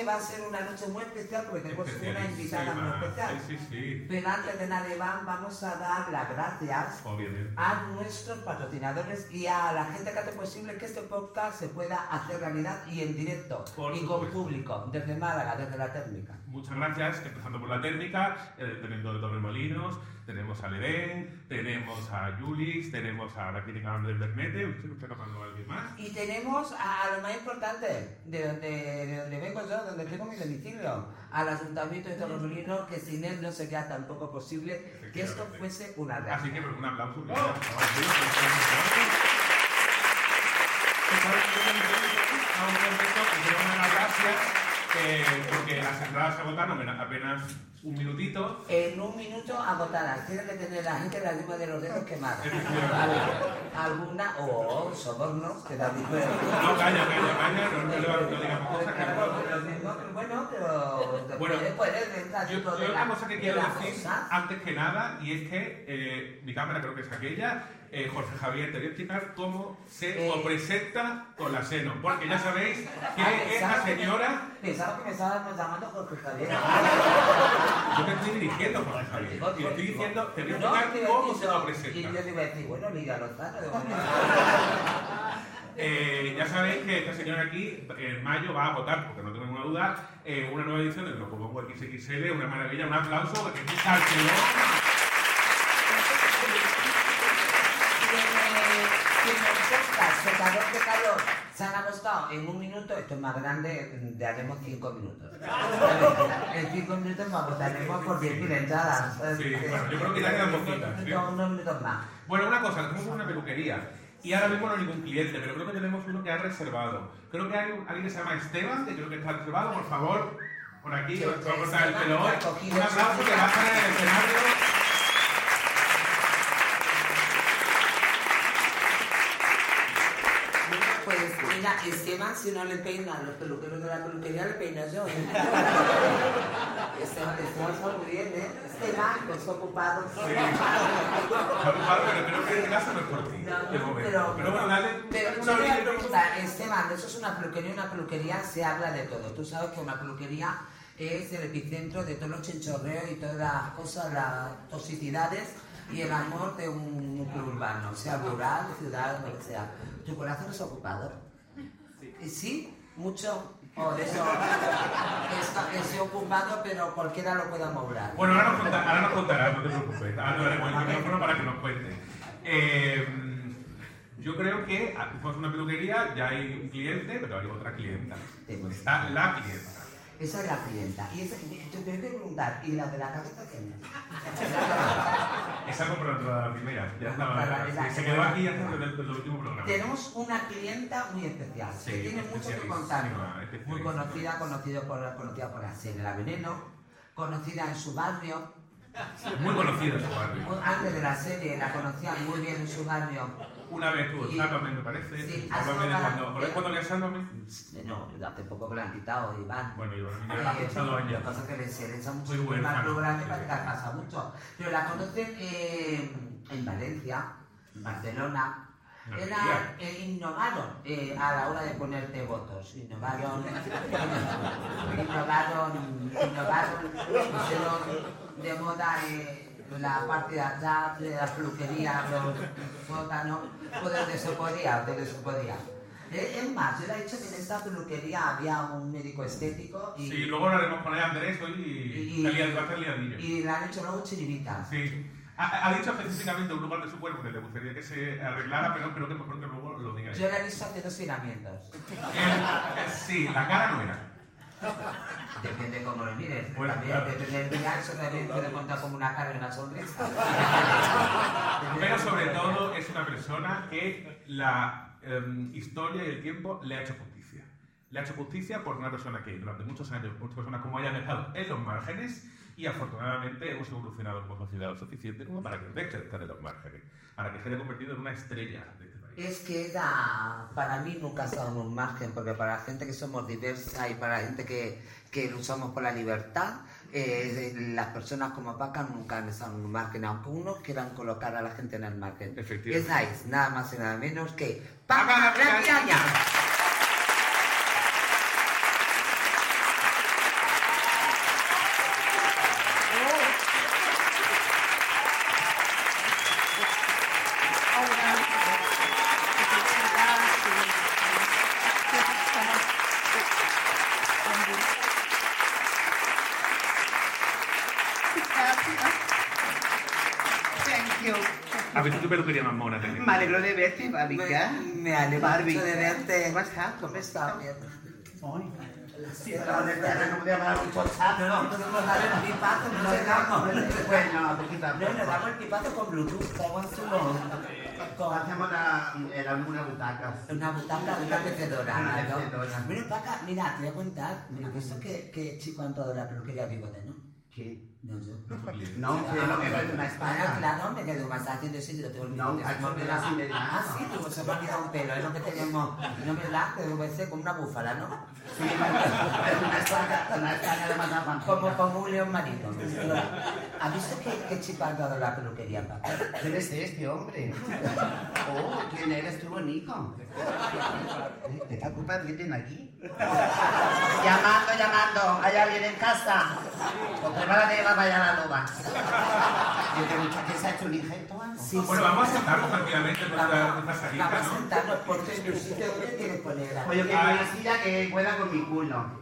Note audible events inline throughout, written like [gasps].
noche va a ser una noche muy especial porque tenemos una invitada muy especial. Sí, sí, sí. Pero antes de nada, vamos a dar las gracias Obviamente. a nuestros patrocinadores y a la gente que hace posible que este podcast se pueda hacer realidad y en directo Por y con público, desde Málaga, desde la técnica. Muchas gracias, empezando por la técnica, eh, teniendo de Torremolinos, tenemos a Ledén, tenemos a Julis, tenemos a la clínica Andrés Bernete, ¿usted no está tocando a alguien más? Y tenemos a, a lo más importante, de donde, de donde vengo yo, donde tengo mi domicilio, al Ayuntamiento de Torremolinos, que sin él no sería tampoco posible que esto fuese una Así realidad. que, pero un aplauso. que ¡Oh! A un que gracias eh, porque las entradas se agotaron en apenas un minutito. En un minuto agotadas, tiene que tener la gente la lengua de los dedos quemada. Alguna, o sobornos, que da dinero. No, calla, calla, calla, no, no, le- no digamos cosas que no. Bueno, pero Bueno, puede entrar Yo, yo de una la- cosa que de quiero decir cosa. antes que nada, y es que eh, mi cámara creo que es aquella, eh, Jorge Javier, te voy a explicar cómo se Eh. presenta con la seno, porque ya sabéis que Ah, esta pensaba que- señora, Pensaba que me estábamos llamando Jorge Javier. [laughs] yo te estoy dirigiendo Jorge Javier, te estoy diciendo, te voy a explicar cómo se lo yo- Y presenta. yo te iba a decir, bueno, Lozano, de momento. [laughs] Eh, ya sabéis que esta señora aquí en mayo va a votar, porque no tengo ninguna duda, eh, una nueva edición de Lo Pongo XXL, una maravilla, un aplauso, porque es un cartelón. Si secador de calor se han acostado en un minuto, esto es más grande, le haremos cinco minutos. En cinco minutos nos votaremos por 10.000 entradas. Sí, bueno, yo creo que ya quedan poquitas, ¿sí? Unos minutos más. Bueno, una cosa, tenemos una peluquería y ahora mismo no hay ningún cliente, pero creo que tenemos uno que ha reservado. Creo que hay alguien que se llama Esteban, que creo que está reservado, por favor, por aquí, Sí, os voy a cortar el pelo hoy. Un aplauso que va a estar en el escenario. Bueno, Pues mira, Esteban, si no le peinan los peluqueros de la peluquería, le peino yo. ¿eh? Esteban, Esteban está muy bien, ¿eh? Esteban, que está ocupado. Sí. Está ocupado, pero creo que en este caso no es por ti, No, de no, momento. pero, Pero bueno, dale pero una yo te preguntar, Esteban, eso es una peluquería, una peluquería se habla de todo. Tú sabes que una peluquería es el epicentro de todos los chinchorreos y todas las cosas, las toxicidades y el amor de un núcleo urbano, sea rural, ciudad, lo que sea. ¿Tu corazón es ocupado? Sí. ¿Sí? ¿Mucho? De eso, está, estoy ocupado, pero cualquiera lo pueda mover. Bueno, ahora nos, contará, ahora nos contará, no te preocupes. Ahora le daremos el micrófono para que nos cuente. Eh, yo creo que ah, fuimos a una peluquería, ya hay un cliente, pero hay otra clienta. Está la clienta. Esa es la clienta. Y esa, te tengo que preguntar, ¿y la de la cabeza quién es? Esa compró toda la primera. Ya estaba. Para la- sí, se quedó aquí hasta el, el, el último programa. Tenemos una clienta muy especial, Sí, que tiene mucho que contarnos. Muy conocida, conocido por, conocida por la serie La Veneno, conocida en su barrio. Muy conocido su barrio. Antes de la serie la conocían muy bien en su barrio. Una vez tuvo Sálvame, me parece. Sí, Sálvame de cuando. ¿Por cuando le Sálvame? No, hace poco que la han quitado, Iván. Bueno, Eh, ya he pasado Lo años. que pasa es que le se echa mucho programa y parece que pasa mucho. Pero la conocen eh, en Valencia, en Barcelona. Era, eh, innovaron eh, a la hora de ponerte votos. Innovaron, [laughs] innovaron, innovaron, pusieron de moda eh, la parte de atrás de la peluquería, los sótanos, donde se podía, donde se podía. Eh, Es más, yo le he dicho que en esta peluquería había un médico estético y, Sí, luego hablaremos con Andrés, hoy y. Y- liadillo. y le han hecho luego chiribitas. Sí. Ha, ha dicho específicamente un lugar de su cuerpo que le gustaría que se arreglara, pero creo que mejor que luego lo diga Yo le he visto hacer estiramientos. Eh, sí, la cara no era. Depende cómo lo mires. Bueno, también claro. depende del día, eso también puede contar como una cara y una sonrisa. [laughs] Pero sobre todo es una persona que la em, historia y el tiempo le ha hecho justicia. Le ha hecho justicia por una persona que durante muchos años, muchas personas como ella han estado en los márgenes y afortunadamente hemos evolucionado como sociedad lo suficiente como para que deje de estar en los márgenes, para que se haya convertido en una estrella de. Es que era, para mí nunca ha estado en un margen, porque para la gente que somos diversa y para la gente que, que luchamos por la libertad, eh, las personas como Paca nunca han estado en un margen, aunque unos quieran colocar a la gente en el margen. Efectivamente. Esa es nada más y nada menos que Paca la Piraña. Thank you. ¿Has visto tu peluquería más mona también? Me alegro de verte, Babica. Me, me alegro Barbie. mucho de verte. ¿Cómo estás? ¿Cómo estás? Bien. Sí, pero de verdad no podía hablar mucho chat, No, no el pipazo, no. Bueno, No, le poco. damos el pipazo con Bluetooth, con, Hacemos la, era una butaca. una butaca, una mecedora. Mira, Paca, mira, te voy a contar, que, que chico peluquería Bigote, ¿no? ¿Qué? No, yo. No, que no me parece una espada. claro, me quedo más haciendo eso y lo tengo No, me das. Ah, sí, pues se me ha olvidado un pelo, es lo que tenemos. No me da, que debe como una búfala, ¿no? Sí, es [laughs] una espada, una espada de más Como, como un león marino. ¿Has visto que, que chico ha de la peluquería, Paca? ¿Quién es este hombre? Oh, ¿quién eres tú, bonito? ¿Te preocupas? ¿Vienen aquí? llamando, llamando. ¿Hay alguien en casa? O prepárate que vaya a la loba. Yo te gusta que se ha hecho un injerto o algo. Sí, Bueno, vamos a sentarnos tranquilamente en nuestra, Vamos, nuestra salita, vamos a ¿no? sentarnos porque en tu sitio donde quieres poner a... Pues yo quiero una silla que pueda con mi culo.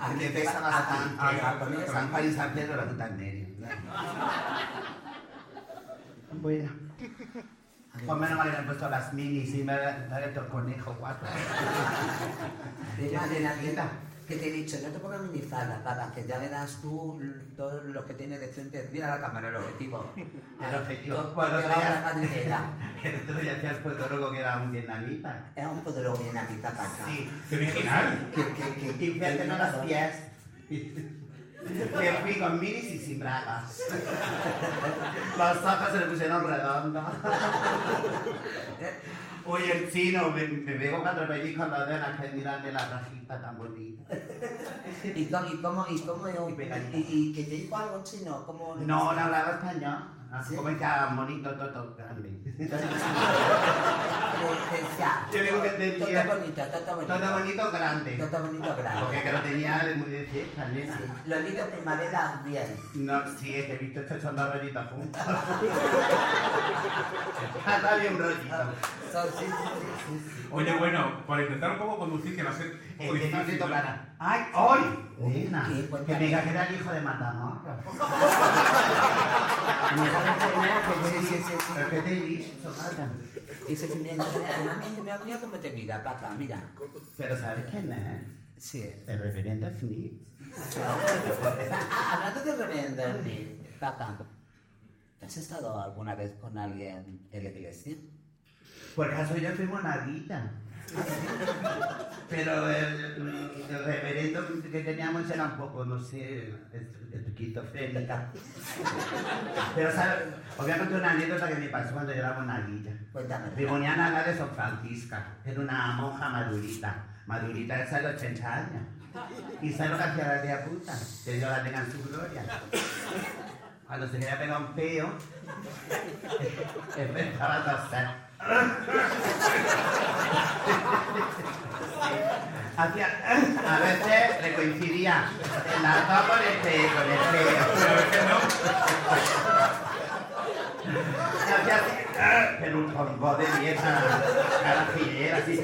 Aquí Que te pesa bastante. a San Juan y San Pedro, la puta en medio. Bueno. Pues menos mal que le han puesto las minis y me ha dado el conejo. [laughs] Mira, de la tienda que te he dicho, no te pongas minifalda, para que ya verás tú todo lo que tiene de frente. Mira la cámara, el objetivo. [laughs] El objetivo. Todo Bueno, pegado a [laughs] la. El otro día hacías loco que era un vietnamita. Es un poderoso bien aquí, para acá. Sí. ¡Qué original! Que, que, que, no las pies. Que fui con minis y sin bragas. [laughs] Los ojos se le pusieron redondos. Oye, el chino, me, me pegó cuatro pellizcos los dedos que mirarme la rajita tan bonita. ¿Y cómo, y cómo, y cómo, y, Y y, y que te dijo algo chino? ¿Cómo No, no hablaba español. ¿Sí? Como es que era bonito, todo grande. [laughs] Yo digo que entendía. Todo bonito, todo bonito. Todo bonito, grande. Todo bonito, grande. Porque que lo tenía de muy de fiesta, nena. Lolito primavera, bien. No, sí, es que he visto estos son dos rollitos juntos. [laughs] Está bien un rollito. Sí, sí, sí, sí, sí. Oye, bueno, para intentar un poco conducir, que va a que no te tocará. ¡Ay, hoy! Nena, ¿Qué? que me diga que era el hijo de Matamoros. [laughs] Sí, sí, sí, sí. ¿Pero qué te he dicho, Marta? Y se me ha venido como te mira, papá, mira. Pero ¿sabes quién es? Sí. El reverendo Smith. Hablando de reverendo, papá, ¿has estado alguna vez con alguien en la iglesia? Por caso yo fui monaguita. Pero el, el reverendo que teníamos era un poco, no sé, esquizofrénica. Pero, ¿sabes? Os voy a contar una anécdota que me pasó cuando yo era monaguilla. Cuéntame. Me ponían a hablar de San Francisca, era una monja madurita. Madurita esa de 80 años. ¿Y sabes lo que hacía la tía puta? Que Dios la tenga en su gloria. Cuando se quería pegar un peo, [laughs] empezaba a toser. Hacía, a veces le coincidía en las dos con el peo, con el peo. Pero a veces no. Hacía así, pero un con voz de vieja, carajillera, así.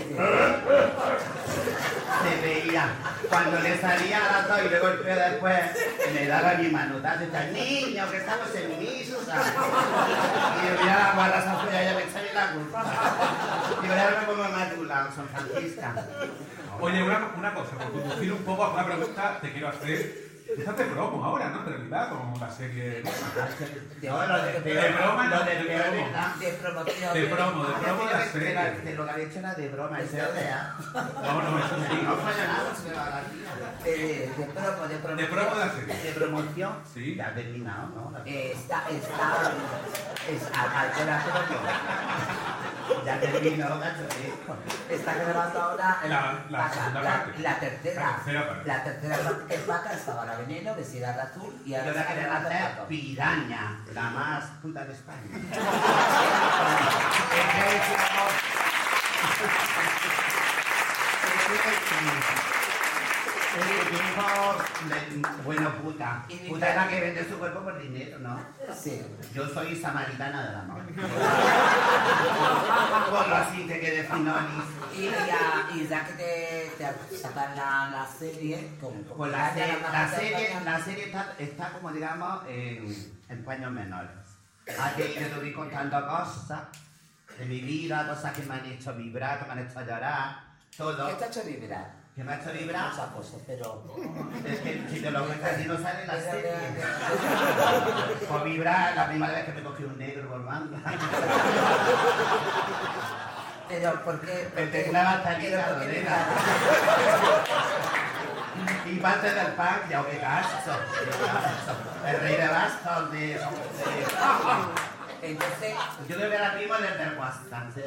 Se veía. Cuando le salía a las dos y luego el después, me daba mi manotazo y niño, que estamos en misa. Y yo mira la guarda esa fea, ya me echaré la culpa. Digo, ya me pongo más tu lado, San Francisca. Oye, una, una cosa, por conducir un poco a una pregunta, te quiero hacer. Estás de promo ahora, ¿no? En realidad, con la serie. No, lo de De broma, lo de de. De promoción. De promo, de Ah, promo de la serie. que lo que había hecho era de broma, es real. No, no, eso sí. No falla nada, se me va la vida. Eh, de promo, de promoción. De promo de la serie. De promoción. Sí. Ya ha terminado, ¿no? Eh, está, está, es, al, de promo. Ya terminó, macho. ¿eh? Está grabando ahora La- la Vaca, segunda la, parte. la tercera. La tercera parte. La tercera parte que es vaca estaba la veneno, vestida de azul y Yo ahora la hacer Paco. piraña, la más puta de España. [laughs] Y dijo, le- bueno, puta. Puta es la que vende su cuerpo por dinero, ¿no? Sí. Yo soy samaritana del amor. [laughs] Por así que quede finolis. Y ya, y ya que te, te sacan la, la serie, como Pues la, más la serie, la serie está, está como digamos en, en paños menores. Aquí yo te voy contando cosas de mi vida, cosas que me han hecho vibrar, que me han hecho llorar, todo. ¿Qué te ha hecho vibrar? Me ha hecho vibrar. Muchas cosas, pero... Es que si te lo cuentas y no sale la serie. Por vibrar, la primera vez que me cogí un negro por banda. Pero, ¿por qué? Me tengo una batería, pero ¿por qué Lorena. Y parte del punk, ya que gasto. El rey de bastos de... Entonces, Yo le veo a la prima desde el WhatsApp. ¿sí?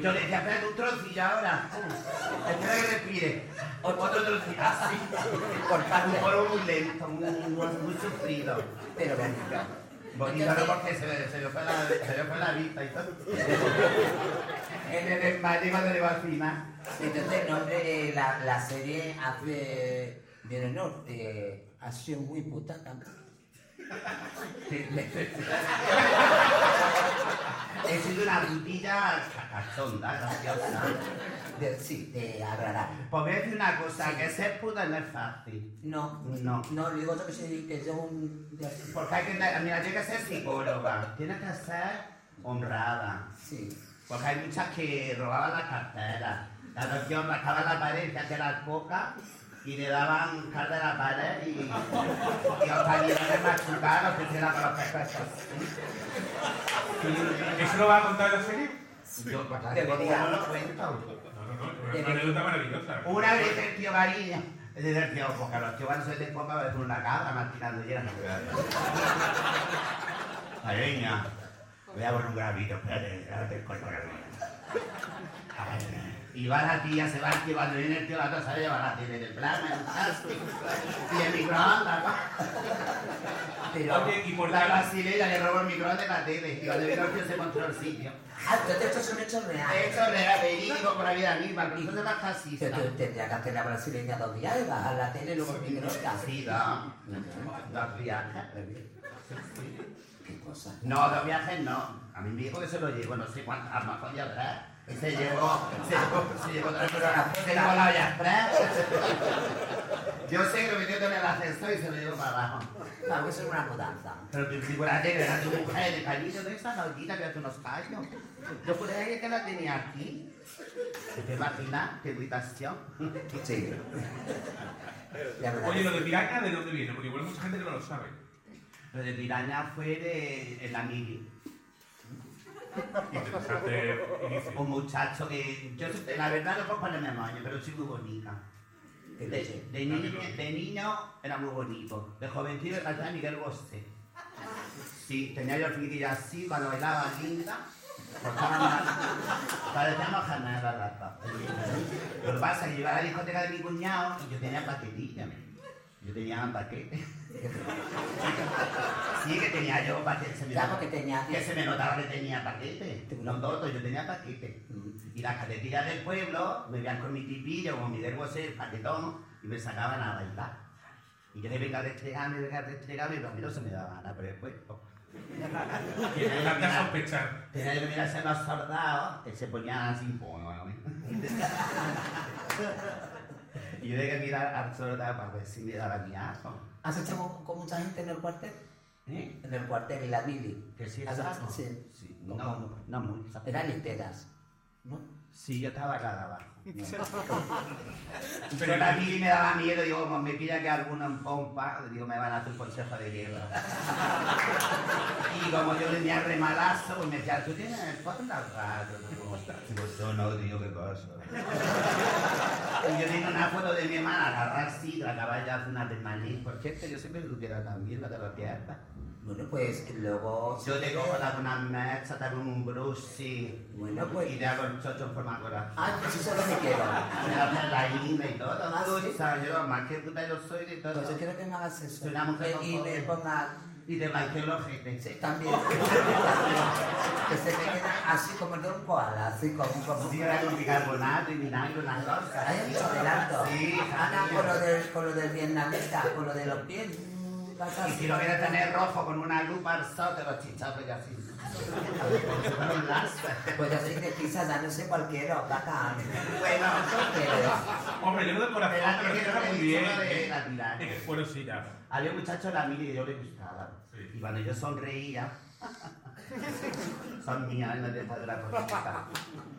Yo le decía, espérate un trocillo ahora. Espera que respire. Otro trocillo, así. por parte... Un poro muy lento, muy, sufrido. Pero bonito. Bonito, ¿no? Porque se le, se le fue la, se le fue la vista y todo. En el desmayo cuando le va final. Entonces, el nombre de la, la serie hace honor. Eh, ha sido muy puta también. [laughs] He sido una putilla cachonda, graciosa. De- sí, de agradar. Pues voy a decir una cosa, que ser puta no es fácil. No, No. no, digo yo que sí, que yo un... Porque hay que, mira, tiene que ser psicóloga, tiene que ser honrada. Sí. Porque hay muchas que robaban las carteras. La docción rascaban la pared, se hacía las bocas y le daban carta a la pared y, y los cañones machucados que se con los pescuezos. ¿Eso lo va a contar la serie? Yo, pues, Debería. no lo cuento. No, no, no. Es una anécdota maravillosa. Una vez el tío Gariño, es decir, el tío, porque los tíos van a ser de copa a una cabra masticando llena. Gariña, voy a poner un gravito, espérate, espérate el coño Y va la tía, se va el tío, cuando viene el tío, la cosa lleva la tele de plana, el casco, y el microondas. Pero... Oye, ¿y por La brasileña le robó el microondas de la tele, y cuando vino el [laughs] tío se encontró el sitio. Ah, entonces esto es un hecho real. Esto era verídico por la vida misma, pero eso es más Pero casista. tú tendrías que hacer la brasileña dos días y bajar la tele y luego el microondas. Sí, no. Dos viajes. ¿Qué cosa? No, dos viajes no. A mí me dijo que se lo llevo, no sé cuántas, a lo mejor ya tres. Y se llevó, se llevó, se llevó tres cosas. Se llevó la olla. [laughs] Yo sé que lo metió en el ascensor y se lo llevó para abajo. Claro, eso es una mudanza. Pero tu figurate era tu mujer de cariño de esa maldita que hace unos callos. Yo juré que la tenía aquí. ¿Te imaginas? ¡Qué irritación! Sí. [laughs] La Oye, lo de piraña, ¿de dónde viene? Porque igual hay mucha gente que no lo sabe. Lo de piraña fue de, en la mili. Interesante inicio. Un muchacho que. Yo, la verdad, no puedo ponerme moño, pero soy muy bonita. ¿Qué De, de niño, de niño era muy bonito. De jovencito era Miguel Bosé. Sí, tenía yo el así cuando bailaba linda. Parecíamos carnal la rata. Lo que pasa es que yo iba a la discoteca de mi cuñado y yo tenía paquetilla. Yo tenía paquete. Sí, que tenía yo paquete. Se me Claro que tenía- que se me notaba que tenía paquete. No todo, yo tenía paquete. Y las catetillas del pueblo me veían con mi tipillo, con mi verbo ser paquetón, y me sacaban a bailar. Y yo le venga a restregarme, venga a restregarme, pero a mí no se me daba nada por el cuerpo. Tenía que sospechar. tenía que mirarse los soldados, que se ponían así, bueno, Y yo tenía que mirar al soldado para ver si me daba mi asco. ¿Has hecho con, con mucha gente en el cuartel? ¿Eh? En el cuartel, en la mili. ¿Que sí ¿Has- es asco? Sí. Sí, no, no, no mucho. Eran literas. ¿No? Sí, yo estaba acá abajo. Pero Pero a mí me daba miedo, digo, como me pilla que alguno en pompa, digo, me van a hacer un consejo de guerra. y como yo venía remalazo, pues me decía, ¿tú tienes el fondo raro? Digo, yo no, digo, ¿qué pasa? Y yo tengo una foto de mi hermana agarrar así, la caballa hace una permanente. Por cierto, yo siempre supiera también la de la pierna. Bueno, pues luego... Yo te cojo la una mecha, te hago un brushi. Bueno, pues- Y te hago el chocho en forma de corazón. Ay, pues eso es lo que quiero. Me haces la inda y todo. Ah, ¿sí? sabes, yo más que puta yo soy de todo. Pues yo quiero que me hagas eso. Soy una mujer y, me ponga... Y el ojete. Sí, también. que se me quede así como de un koala, así como... como Sí, era con bicarbonato y vinagre, unas cosas. Hay mucho adelanto. Sí, Ana, sí. con lo, del, con lo del vietnamita, con lo de los pies. mm, Y si lo quieres tener rojo con una lupa al sol, te lo chichapes y así. Con un láser. Pues así que quizás dándose cualquiera, bacán. Bueno. Hombre, yo no del corazón, pero que no he muy bien. de la Bueno, sí, ya. Había un muchacho la mili que yo le gustaba. Y cuando yo sonreía, son mías, no te de la cosita.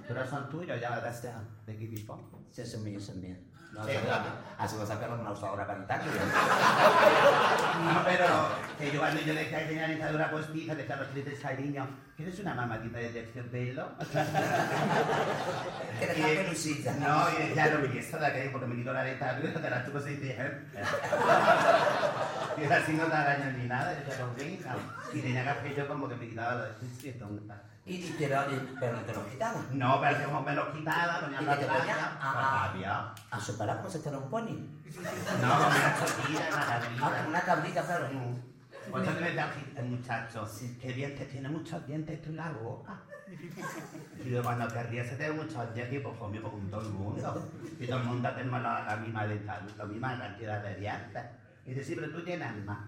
Pero son tuyos, ya de este, de qué tipo. Sí, son míos, son míos. No, Sí, claro. así vas a sacar una usadora para quitarlo. No, pero que yo cuando yo decía que tenía la dentadura postiza, decía a los clientes cariño, ¿quieres una mamadita de terciopelo? [laughs] Que deja pelusilla. No, y decía, no, y esto de aquello porque me quitó la dentadura, te la tuvo seis días. [laughs] Y así no te daño ni nada, yo pues venga. Y tenía que hacer yo como que me quitaba lo de tonta. Y, y te lo, y- pero te lo quitaban. No, pero como me lo quitaba, ponía ¿Y la te pues Ah. rabia. A su para como si fuera un pony. No, una chotilla, una Ah, cabrita. una cabrita, claro. Pues entonces me decía el muchacho, qué dientes, tiene muchos dientes tú la boca. Y yo cuando te ríes te muchos dientes, pues conmigo con todo el mundo. Y todo el mundo tenemos la, la misma la misma cantidad de dientes. Y dice, sí, pero tú tienes más.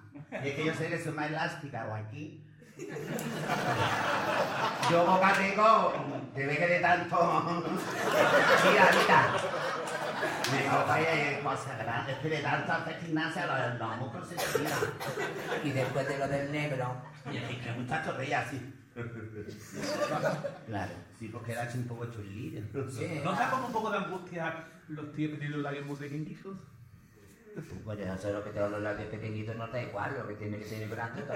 Y es que yo sé que soy más elástica o aquí. Yo boca tengo, te ve que de tanto... Mira. Me copa y cosas grandes, que de tanto hacer gimnasia los, los músculos se estiran. Y después de lo del negro, Y el que muchacho reía así. Claro, sí, porque era un poco chulillo. sí. ¿No da como un poco de angustia los tíos que tienen los labios muy pequeñitos? Pues ya sé lo que tengo los labios pequeñitos, no da igual, lo que tiene que ser grande. [laughs]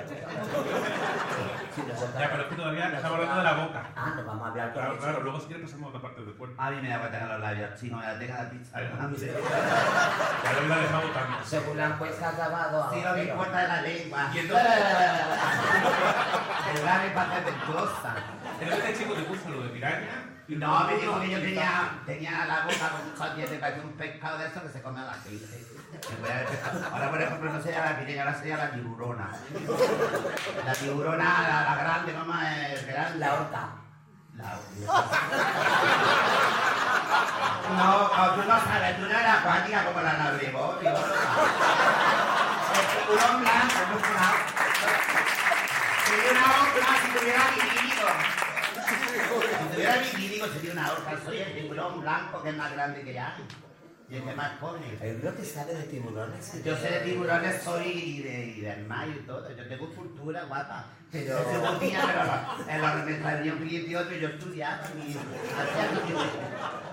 Si nosotros- Ya, pero es que todavía estamos hablando de la boca. Ah, nos vamos a hablar con Claro, eso. claro, luego si quieres pasamos a otra parte del cuerpo. A mí me da cuenta que los labios chinos me la deja la pizza. ¿no? Ya lo la dejamos también. Según la encuesta acabado Sí, lo que importa es la lengua. Y entonces- [laughs] El labio para hacer ventosa. Pero este chico te puso lo de piraña. y No, me dijo que yo tenía, tenía la boca con muchos dientes, parecía un pescado de esos que se come a la gente. Ahora, por ejemplo, no sería la pireña, ahora sería la tiburona. La tiburona, la, la grande, ¿cómo es? Grande. La horca. La No, no, tú no sabes, tú no eres acuática como la navegó, tío. El tiburón blanco, no es una... Sería una orca si tuviera vivírigo. Si tuviera vivírigo sería una orca. Soy el tiburón blanco que es más grande que hay. Y el que más come. El bro que sabe de tiburones. Yo sé de tiburones, soy y de, y del mayo y todo. Yo tengo cultura guapa. Pero- Yo botilla, pero en la otro y yo estudiaba y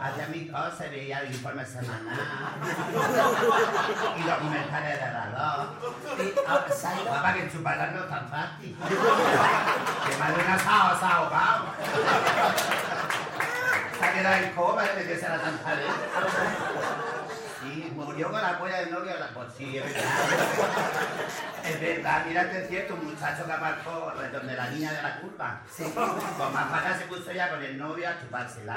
hacía mi, cosas, veía el informe semanal y documentales de. Y, ah, ¿sabes? Guapa que chuparla no es tan fácil. Que más de una sao, sao, ahogado. Se ha quedado en coma desde que se la tan Sí, murió con la polla del novio. la- Pues sí, es verdad. Es verdad, mira que es cierto, un muchacho que aparcó donde la niña de la curva. Sí. Con más patas se puso ya con el novio a chupársela.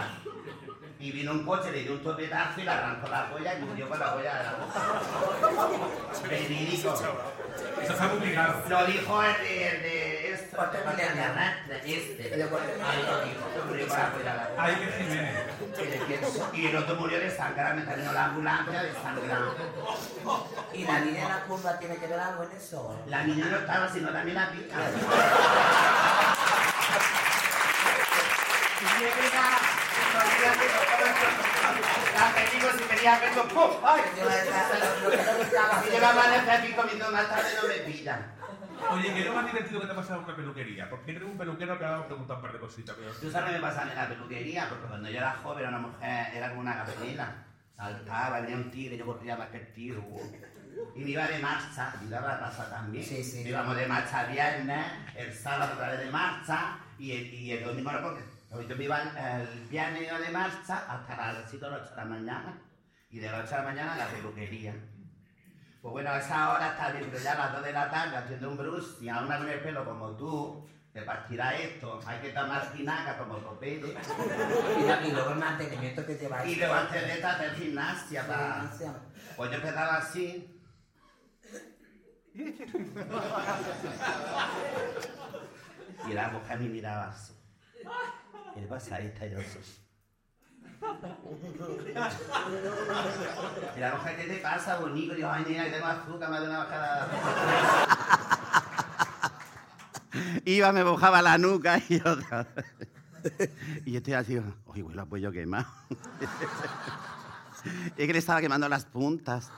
Y vino un coche, le dio un topetazo y le arrancó la polla y murió con la polla de la boca. Verídico. Eso está complicado. Lo dijo el de, el de el Ahí que Jiménez. Y el otro murió de sangrar, me a la ambulancia de sangrar. ¿Y la niña en la curva tiene que ver algo en eso? La niña no estaba, sino también la pica. Y es verdad, la película si quería verlo, ¡pum! ¡Ay! Yo, lo, lo que no gustaba. Si yo la amanecí aquí comiendo más tarde no me pillan. Oye, ¿qué es lo más divertido que te ha pasado en una peluquería? Porque tengo un peluquero que ha preguntado un par de cositas. Pero... Tú sabes qué me pasaba en la peluquería, porque cuando yo era joven, una mujer era como una gasolina. Saltaba, venía un tigre, yo corría más que el tigre. uh. Y me iba de marcha, y daba la casa también. Sí, sí. Íbamos de marcha viernes, el sábado otra vez de marcha, y el, y el domingo no, porque yo me iba el, el viernes iba de marcha hasta las 7 o las 8 de la mañana. Y de las 8 de la mañana a la peluquería. Pues bueno, a esa hora está bien, pero ya a las 2 de la tarde haciendo un brus y a una con el pelo como tú, te partirá esto, hay que tomar espinaca como Popeye. [laughs] Y, y luego el mantenimiento que lleva Y luego antes de hacer gimnasia para... Pues yo empezaba así. Y la mujer me miraba así. ¿Qué pasa ahí? Está yo así. La mujer, ¿qué te pasa, bonito? Yo, ay, nena, que tengo azúcar, me da una bajada. Iba, me mojaba la nuca y otra. [laughs] Y yo estoy así, uy, huele a pollo quemado. [laughs] Es que le estaba quemando las puntas.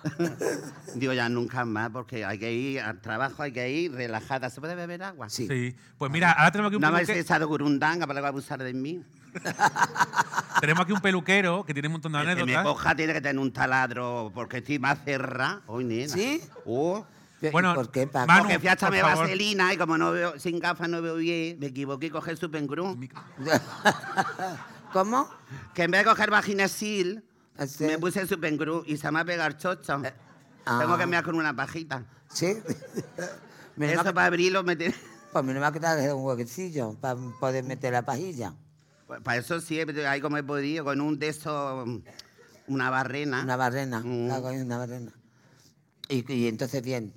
[laughs] Digo, ya nunca más, porque hay que ir al trabajo, hay que ir relajada. ¿Se puede beber agua? Sí. Sí. Pues mira, ahora tenemos aquí un No me echado gurundanga para que va a abusar de mí. [laughs] tenemos aquí un peluquero que tiene un montón de El que me anécdotas. coja tiene que tener un taladro, porque estoy más cerrada. Hoy, nena. ¿Sí? Oh, ¿Y Bueno, ¿Por qué, Paco? Manu, porque fui a echarme vaselina y como no veo, sin gafas no veo bien, me equivoqué y cogí el Supengrum. ¿Cómo? Que en vez de coger vaginesil, Así. me puse el Supengrum y se me va a pegar chocho. ah. Tengo que mear con una pajita. ¿Sí? [laughs] Mal Eso para abrirlo me tiene... Pues menos mal que te has dejado un huequecillo para poder meter la pajilla. Pues para eso sí, ahí como he podido, con un de esos, una barrena. Una barrena. Mm. Una barrena. Y, y entonces bien.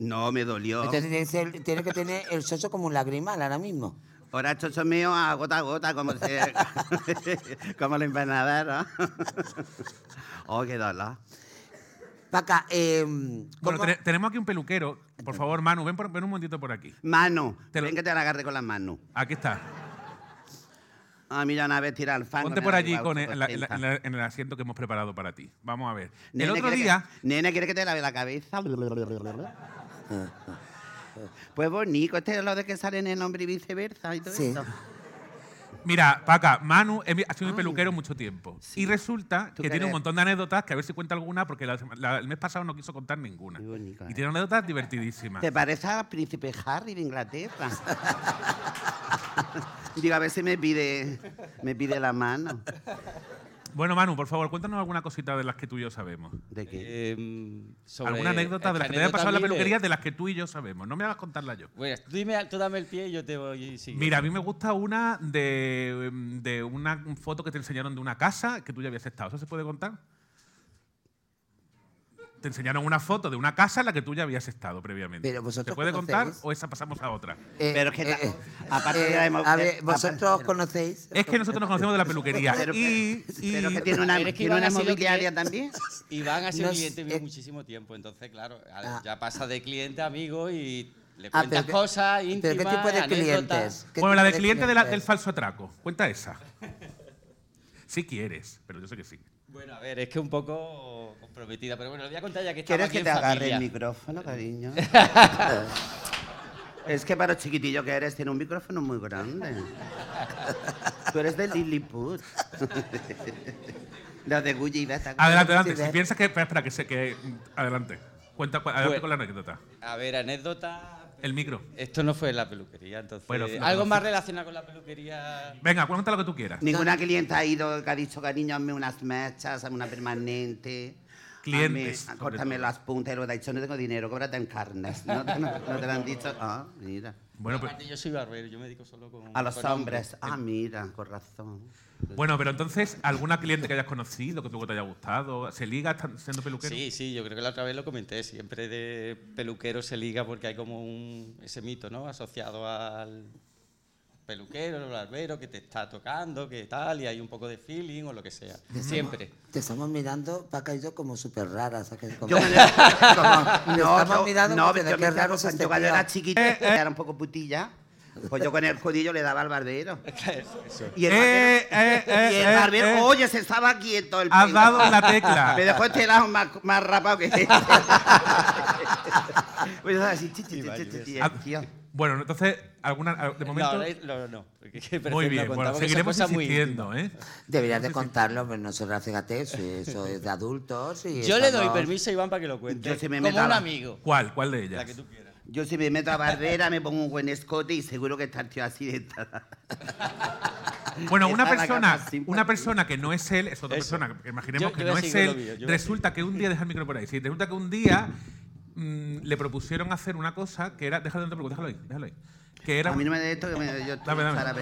No, me dolió. Entonces tiene que tener el soso como un lagrimal ahora mismo. Ahora chocho mío a gota a gota, como, [laughs] se, [laughs] como el invernadero. [laughs] oh, qué dolor. Paca, eh, Bueno, ¿cómo- tene- tenemos aquí un peluquero. Por favor, Manu, ven, por- ven un momentito por aquí. Lo- ven que te la agarre con las manos. Aquí está. Ah, mira, una vez tira al fango. Ponte por allí igual, con el- en, la- en la- contenta. en la- en el asiento que hemos preparado para ti. Vamos a ver. El otro ¿quiere que- día, Nene, ¿quieres que te lave la cabeza? [laughs] Pues bonito, este es lo de que sale en el nombre y viceversa y todo Sí. eso. mira, Paca, Manu ha sido mi peluquero mucho tiempo. Y resulta ¿Tú que tiene un montón de anécdotas, que a ver si cuenta alguna, porque la sema- la- el mes pasado no quiso contar ninguna. Qué bonito, Y ¿eh? tiene anécdotas divertidísimas. Te parece al príncipe Harry de Inglaterra. [laughs] Digo, a ver si me pide, me pide la mano. Bueno, Manu, por favor, cuéntanos alguna cosita de las que tú y yo sabemos. ¿De qué? Eh, sobre- ¿Alguna anécdota de las que te haya pasado en la peluquería de las que tú y yo sabemos? No me hagas contarla yo. Bueno, tú, dime, tú dame el pie y yo te voy siguiendo. Mira, a mí me gusta una de, de una foto que te enseñaron de una casa que tú ya habías estado. ¿Eso se puede contar? Te enseñaron una foto de una casa en la que tú ya habías estado previamente. Pero vosotros ¿Se puede contar conocéis. o esa pasamos a otra? Eh, Pero es que la- aparte de la a ver, eh, vosotros aparte- conocéis. Es que nosotros nos conocemos de la peluquería. Pero, y, y- pero que tiene una, es que tiene una mobiliaria también. Y van a ser No míos eh. muchísimo tiempo. Entonces, claro, Ah. ya pasa de cliente a amigo y le Ah, cuentas pero cosas íntimas, ¿Pero qué tipo de clientes? ¿Qué bueno, la de cliente de la- del falso atraco. Cuenta esa. [laughs] Si quieres, pero yo sé que sí. Bueno, a ver, es que un poco comprometida, pero bueno, lo voy a contar ya que ¿Quieres aquí que en te agarre familia. el micrófono, cariño? [laughs] es que para lo chiquitillo que eres, tiene un micrófono muy grande. Tú eres de Lilliput. Los de esta- Adelante, adelante. Si piensas que. Espera, espera, que sé que. Adelante. Cuenta, cu- adelante Bueno. con la anécdota. A ver, anécdota. El micro. Esto no fue en la peluquería, entonces. Bueno, lo algo más relacionado con la peluquería. Venga, cuenta lo que tú quieras. Ninguna clienta ha ido que ha dicho, cariño, hazme unas mechas, hazme una permanente. Clientes, hazme- Córtame todo. las puntas. Y te ha dicho, no tengo dinero, cóbrate en carnes. ¿No te, no- no te lo han dicho? Ah, mira. Bueno, Aparte, yo soy barbero, yo me dedico solo con. A los con hombres. Ah, mira, con razón. Bueno, pero entonces, ¿alguna cliente que hayas conocido, que luego te haya gustado? ¿Se liga siendo peluquero? Sí, sí, yo creo que la otra vez lo comenté. Siempre de peluquero se liga porque hay como un, ese mito, ¿no? Asociado al peluquero, al barbero, que te está tocando, que tal, y hay un poco de feeling o lo que sea. Siempre. Te estamos mirando, Paca y yo, como súper raras. Como- Yo como- Te no, estamos yo- mirando no, porque yo qué me raro yo cuando era chiquita, era un poco putilla, pues yo con el judillo le daba al barbero. [laughs] Eso. Y el Eh, barbero, eh, eh, y el eh, barbero, eh. oye, se estaba quieto el Has dado la tecla. [laughs] Me dejó este lado más, más rapado que este. [laughs] pues así, Bueno, entonces, alguna, de momento. No, no, no, muy bien, no bueno, seguiremos insistiendo, ¿eh? Deberías de contarlo, pero nosotros, fíjate, eso, eso es de adultos. Y Yo le doy permiso a Iván para que lo cuente. Yo sí me como un amigo. ¿Cuál? ¿Cuál de ellas? La que tú quieras. Yo si me meto a barbera me pongo un buen escote y seguro que está el tío así de. [laughs] Bueno, una persona, una persona que no es él, es otra Eso. persona, que imaginemos Yo- que yo no es él, mío, resulta que un día, deja el micro por ahí, sí, resulta que un día mm, le propusieron hacer una cosa que era, déjalo, déjalo ahí, déjalo ahí, que era, A mí no me de esto que me, yo Dame, dame.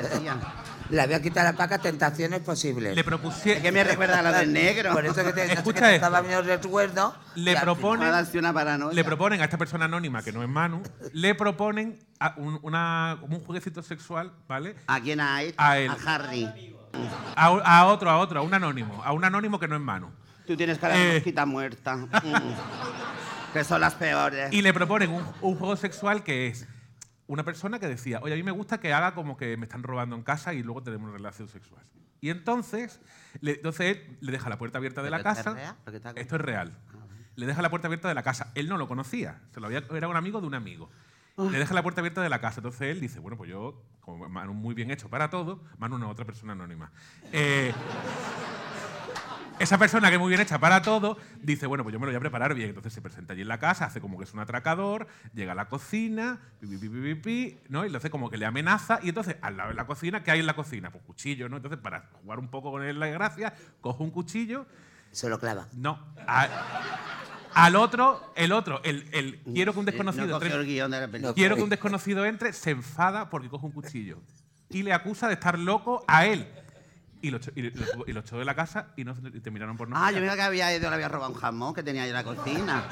Le voy a quitar la paca tentaciones posibles. le Es propusieron, que me recuerda a la del negro. Por eso que te Escucha que estaba viendo recuerdo. le proponen, le proponen a esta persona anónima, que no es Manu, le proponen a un, una, un jueguecito sexual, ¿vale? ¿A quién ha hecho? A él. Harry. A, a otro, a otro, a un anónimo, a un anónimo que no es Manu. Tú tienes cara de Eh. mosquita muerta. [laughs] Que son las peores. Y le proponen un, un juego sexual que es una persona que decía, oye, a mí me gusta que haga como que me están robando en casa y luego tenemos una relación sexual. Y entonces, le, entonces él le deja la puerta abierta de la ¿Pero esto es casa. real? Está- Esto es real. Le deja la puerta abierta de la casa. Él no lo conocía. Se lo había, era un amigo de un amigo. Le deja la puerta abierta de la casa. Entonces él dice, bueno, pues yo, como Manu muy bien hecho para todo, Manu no, otra persona anónima. Eh, esa persona que es muy bien hecha para todo, dice, bueno, pues yo me lo voy a preparar bien. Entonces se presenta allí en la casa, hace como que es un atracador, llega a la cocina, pi, pi, pi, pi, pi, pi, ¿no? Y hace como que le amenaza. Y entonces, al lado de la cocina, ¿qué hay en la cocina? Pues cuchillo, ¿no? Entonces, para jugar un poco con él la gracia, coge un cuchillo. Se lo clava. No. a- al otro, el otro, el, el quiero que un No desconocido entre- el de quiero que un desconocido entre, se enfada porque coge un cuchillo. Y le acusa de estar loco a él. Y lo, echó- y lo- y lo echó de la casa y, no, y terminaron por no. Ah, yo me que había ido, le había robado un jamón que tenía ahí en la cocina.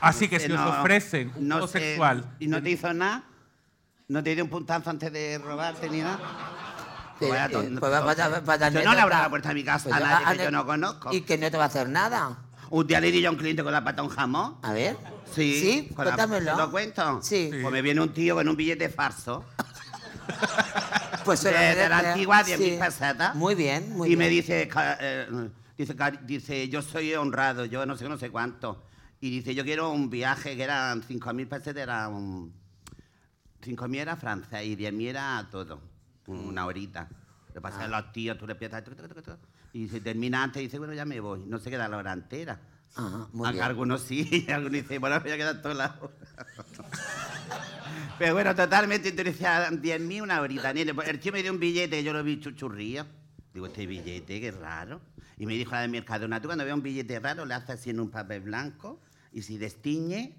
Así que Eh, si os no, ofrecen un no juego sé, sexual. ¿Y no te hizo nada? ¿No te dio un puntazo antes de robarte ni nada? Pero, Vaya eh, tonto. pues vaya- vaya Yo no le abro la puerta a mi casa Pues a yo- nadie que ane- yo no conozco. Y que no te va a hacer nada. Un día le di yo a un cliente con la pata un jamón. A ver. Sí, Sí, con la- cuéntamelo. ¿Te lo cuento? Sí. Pues me viene un tío con un billete falso Pues de, de la antigua 10.000 Sí. pesetas. Muy bien, muy y bien. me dice, eh, dice, dice, yo soy honrado, yo no sé, no sé cuánto. Y dice, yo quiero un viaje que eran 5.000 pesetas, era un... 5.000 era Francia y 10.000 era todo, una horita. Le pasan Ah. los tíos, tú le empiezas... Y se termina antes y dice, bueno, ya me voy. No se queda la hora entera. Ajá, muy bien. Algunos sí, [laughs] y algunos dicen, bueno, me voy a quedar toda la hora. [laughs] Pero bueno, totalmente interesada. 10.000 una horita. Pues El tío me dio un billete, yo lo vi chuchurrío. Digo, este billete, qué raro. Y me dijo la de Mercadona, tú cuando veas un billete raro le haces así en un papel blanco y si destiñe,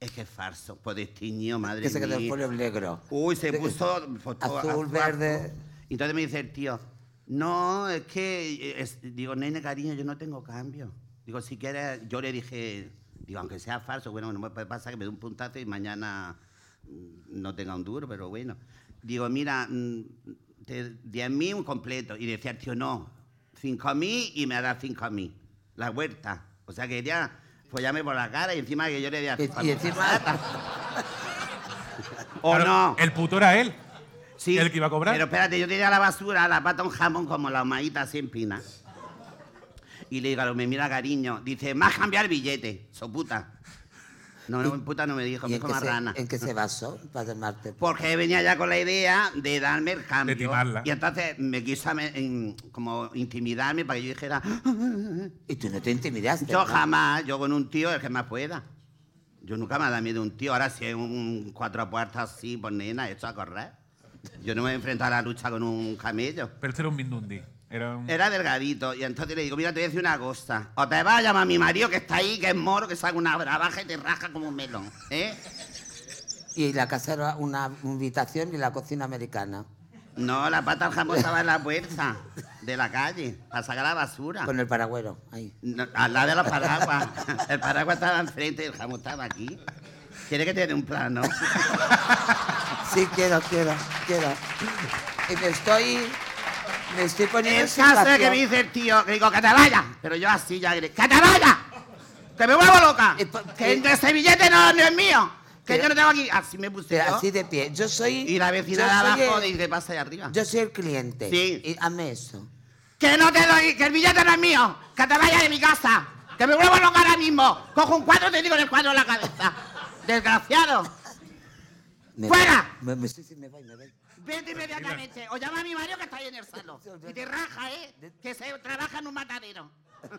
es que es falso. Pues destiñó, madre Que se quedó el folio negro. Uy, se puso todo azul, verde. Y entonces me dice el tío, no, es que, es- digo, nene, cariño, yo no tengo cambio. Digo, si quieres, yo le dije, digo, aunque sea falso, bueno, no me puede pasar que me dé un puntazo y mañana mm, no tenga un duro, pero bueno. Digo, mira, mm, te- 10.000 un completo. Y decía el tío, no, 5.000 y me da 5.000. La vuelta. O sea que ya, follarme por la cara y encima que yo le di a Y, y encima. [laughs] ¿O Claro, no? El puto era él. Sí. ¿El que iba a cobrar? Pero espérate, yo tiré a la basura la pata un jamón como la humadita así en pina. Y le digo, a lo me mira cariño. Dice, más cambiar el billete, so puta. No, no, puta no me dijo, ¿Y me dijo qué, más se, rana. en qué se basó para llamarte? Porque venía ya con la idea de darme el cambio. De timarla. Y entonces me quiso en- como intimidarme para que yo dijera, Y tú no te intimidaste. yo ¿no? jamás, yo con un tío el que más pueda. Yo nunca me ha dado miedo un tío. Ahora si es un cuatro puertas así, pues nena, esto a correr. Yo no me he enfrentado a la lucha con un camello. Pero este era un Mindundi. Era un... Era delgadito y entonces le digo, mira, te voy a decir una cosa. O te vas a llamar a mi marido que está ahí, que es moro, que saca una bravaja y te rasca como un melón. ¿Eh? Y la casa era una habitación y la cocina americana. No, la pata del jamón estaba en la puerta de la calle, para sacar la basura. Con el paragüero. Ahí. No, al lado de los paraguas. El paraguas estaba enfrente y el jamón estaba aquí. Quiere que te dé un plano. Sí, quiero, quiero, quiero. Y me estoy. Me estoy poniendo en caso es que me dice el tío, que digo, que te vayas. Pero yo así ya grité, ¡que te vayas! ¡Que me vuelvo loca! Y po- ¡Que y- ese billete no, no es mío! ¡Que Pero- yo no tengo aquí! Así me puse yo. así de pie. Yo soy. Y la vecina de abajo el- dice, pasa ahí arriba. Yo soy el cliente. Sí. Y hazme eso. Que no te doy, que el billete no es mío, que te vayas de mi casa, que me vuelvo loca ahora mismo. Cojo un cuadro y te digo en el cuadro en la cabeza. [laughs] Desgraciado. Me ¡Fuera! Me, me, sí, me voy, me voy. Vete inmediatamente. O llama a mi marido que está ahí en el salón. Y te raja, ¿eh? Que se trabaja en un matadero. [laughs]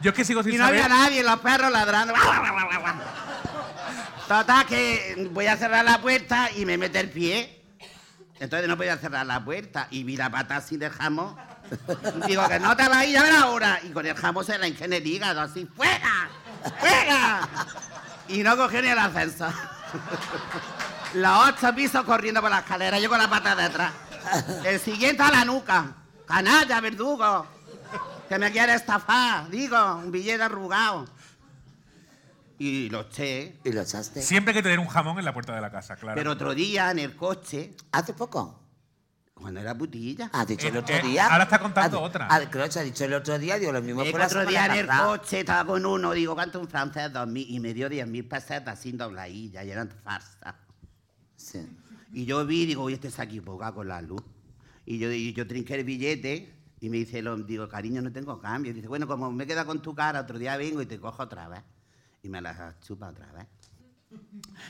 Yo es que sigo sin Y no saber. había nadie, los perros ladrando. Total, que voy a cerrar la puerta y me mete el pie. Entonces no podía cerrar la puerta y vi la pata así del jamón. [laughs] Digo que no te va a ir a ver ahora. Y con el jamón se la ingenié el hígado así, ¡fuera! ¡Fuera! Y no cogió ni el ascensor. [laughs] Los ocho pisos corriendo por la escalera, yo con la pata detrás. [laughs] El siguiente a la nuca. Canalla, verdugo. Que me quiere estafar, digo, un billete arrugado. Y lo eché. ¿Y lo echaste? Siempre hay que tener un jamón en la puerta de la casa, claro. Pero otro día en el coche, ¿Hace poco? cuando era putilla. ¿Has dicho el Eh, otro eh, día? ahora está contando Ah, otra. ah, Claro, se ha dicho el otro día, digo, lo mismo Es fue la otro día en el coche estaba con uno, digo, ¿cuánto un francés? Dos mil, y me dio diez mil pesetas sin dobladilla, y eran farsas. Y yo vi, digo, oye, este ha equivocado con la luz. Y yo, yo trinqué el billete y me dice, el digo, cariño, no tengo cambio. Dice, bueno, como me queda con tu cara, otro día vengo y te cojo otra vez. Y me la chupa otra vez.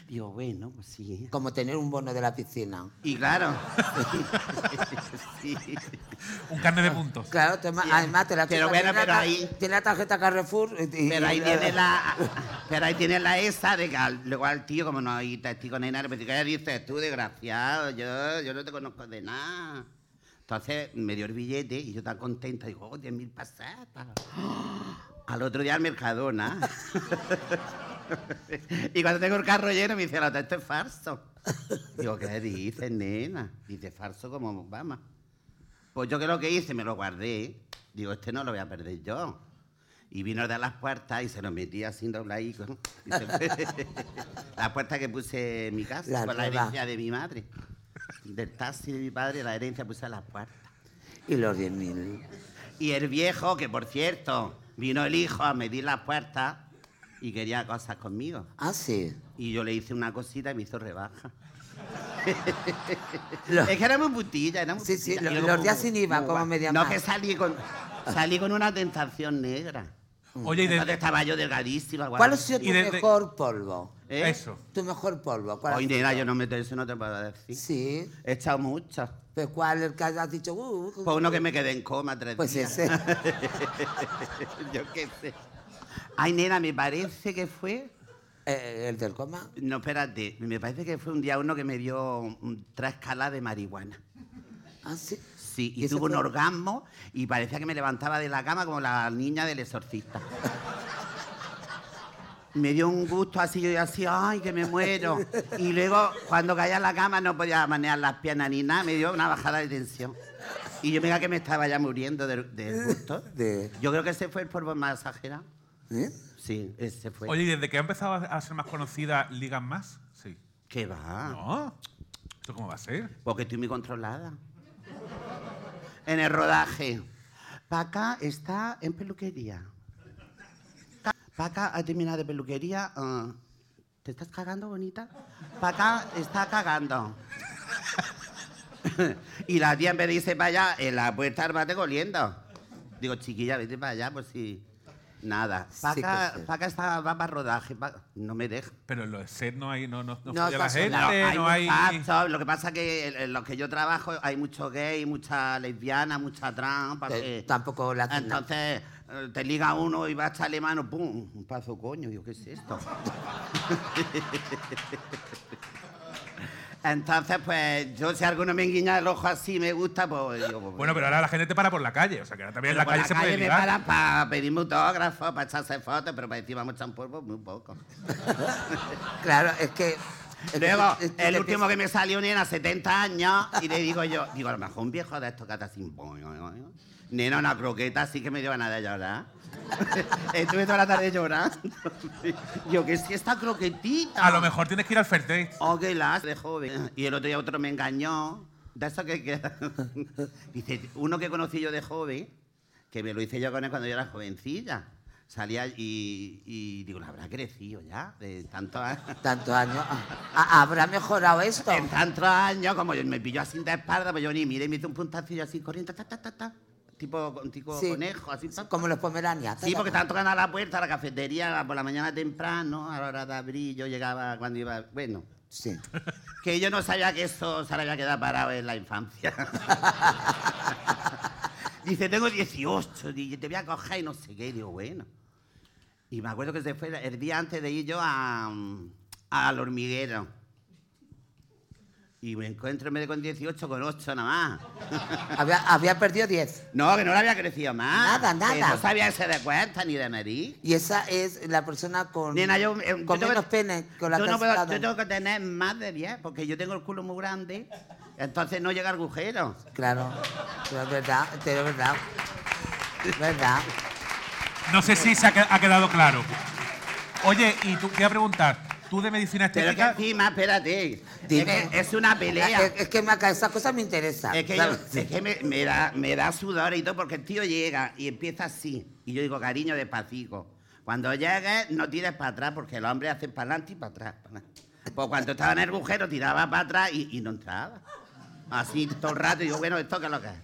Digo, bueno, pues sí. Como tener un bono de la piscina. Y claro. [laughs] sí. Un carnet de puntos. Claro, toma- Sí, además te la pero tiene bueno, la pero ta- ahí- Tiene la tarjeta Carrefour. y- Pero ahí y- tiene la, [laughs] pero ahí tiene la esa de que al- luego al tío, como no hay testigo ni nada, me dice, ¿qué dices tú, desgraciado? Yo, yo no te conozco de nada. Entonces me dio el billete y yo tan contenta, digo, oh, 10 mil pesetas. [gasps] Al otro día al Mercadona. [laughs] [laughs] y cuando tengo el carro lleno me dice, la esto es falso. [laughs] Digo, ¿qué dices, nena? Dice, falso como, vamos. Pues yo que lo que hice, me lo guardé. Digo, este no lo voy a perder yo. Y vino de las puertas y se lo metía sin doblaico. [laughs] Y la puerta que puse en mi casa, La con la herencia de mi madre. Del taxi de mi padre, la herencia puse en las puertas. Y los 10.000. Y el viejo, que por cierto, vino el hijo a medir las puertas y quería cosas conmigo. Ah, sí. Y yo le hice una cosita y me hizo rebaja. Lo- Es que era muy putilla, era muy Sí, sí, lo- Y luego los días sin IVA, como media No, más. que salí con, salí con una tentación negra. Oye, y Entonces de, estaba yo delgadísima. ¿Cuál ha sido tu Y mejor polvo? ¿Eh? eso. Tu mejor polvo. ¿Cuál ha Hoy, sido? nena, yo no me eso no te puedo decir. Sí. He echado muchas. ¿Pero cuál el que has dicho? Uh, uh, Pues uno que me quedé en coma tres Pues días. ese. [laughs] yo qué sé. Ay, nena, me parece que fue... Eh, el del coma. No, espérate. Me parece que fue un día uno que me dio tres escalas de marihuana. Ah, sí. Sí, ¿Y y, tuve un orgasmo y parecía que me levantaba de la cama como la niña del exorcista. me dio un gusto así, yo así, ay, que me muero. Y luego, cuando caía en la cama, no podía manejar las piernas ni nada, me dio una bajada de tensión. Y yo me que me estaba ya muriendo del del gusto. [laughs] De- Yo creo que ese fue el polvo más exagerado. ¿Eh? Sí, ese fue. Oye, ¿y desde que ha empezado a ser más conocida, ligan más? Sí. ¿Qué va? ¿No? ¿Esto cómo va a ser? Porque estoy muy controlada. En el rodaje. Paca está en peluquería. Paca ha terminado de peluquería. ah, ¿Te estás cagando, bonita? Paca está cagando. [laughs] y la tía en vez de irse para allá, en la puerta del bate oliendo. Digo, chiquilla, vete para allá, pues sí. Nada. Paca, sí. Paca está, va para rodaje. Pa- no me deja. Pero en los set no hay, no, no, no, No, la gente. No, hay no hay... Lo que pasa es que en- los que yo trabajo hay mucho gay, mucha lesbiana, mucha trans. Eh, que- tampoco la Entonces eh, te liga uno y va a echarle mano, ¡pum! Un paso coño. Digo, ¿qué es esto? [laughs] Entonces, pues yo si alguno me enguiña el ojo así me gusta, pues digo, pues, Bueno, pero ahora la gente te para por la calle, o sea que ahora también en la por calle la se puede calle me ligar. paran para pedirme autógrafos, para echarse fotos, pero para decir vamos a echar un polvo, muy poco. [laughs] Claro, es que. Luego, el último que me salió nena, 70 años, y le digo yo, digo, a lo mejor un viejo de estos que hace así, nena, una croqueta, así que me dio ganas de llorar. [laughs] Estuve toda la tarde llorando. yo, que si esta croquetita. A lo mejor tienes que ir al Fair Date. Oh, qué las de joven. Y el otro día otro me engañó. De eso que queda. [laughs] Dice, uno que conocí yo de joven, que me lo hice yo con él cuando yo era jovencilla. Salía y, y digo, ¿la habrá crecido ya? De tantos años. Tantos años. Ah, ¿Habrá mejorado esto? En tantos años, como me pilló así de espalda, pues yo ni miré y me hizo un puntacillo así corriente, ta, ta, ta, ta. Tipo, tipo Sí. conejo, así. ta. Como los pomeranias. Sí, porque estaban tocando a la puerta, a la cafetería, por la mañana temprano, a la hora de abrir, yo llegaba cuando iba... Bueno, Sí. que yo no sabía que eso se había quedado parado en la infancia. [laughs] Dice, tengo 18, y te voy a coger y no sé qué. Y digo, bueno. Y me acuerdo que se fue el día antes de ir yo a, mm, al hormiguero. Y me encuentro en vez de con 18, con 8 nada más. [laughs] Había, había perdido 10. No, que no le había crecido más. Nada, Que nada. no sabía ese de cuenta ni de medir. Y esa es la persona con, Nena, yo, eh, yo con tengo menos que- pene con la yo, que no puedo- yo tengo que tener más de 10, porque yo tengo el culo muy grande, entonces no llega agujero. Claro, pero es verdad, pero es verdad. Es verdad. No sé si se ha, que- ha quedado claro. Oye, y tú, te voy a preguntar, ¿tú de medicina Pero es que estética? encima, espérate, Dime. es, que es una pelea. Es, es que me, esas cosas me interesan. Es que, yo- ¿sabes? es que me, me da, me da sudor y todo, porque el tío llega y empieza así. Y yo digo, cariño, despacito. Cuando llegues, no tires para atrás, porque los hombres hacen para adelante y para atrás. pa' adelante. Pues cuando estaba en el agujero, tiraba para atrás y, y no entraba. Así todo el rato. Y digo, bueno, ¿esto qué es lo que es?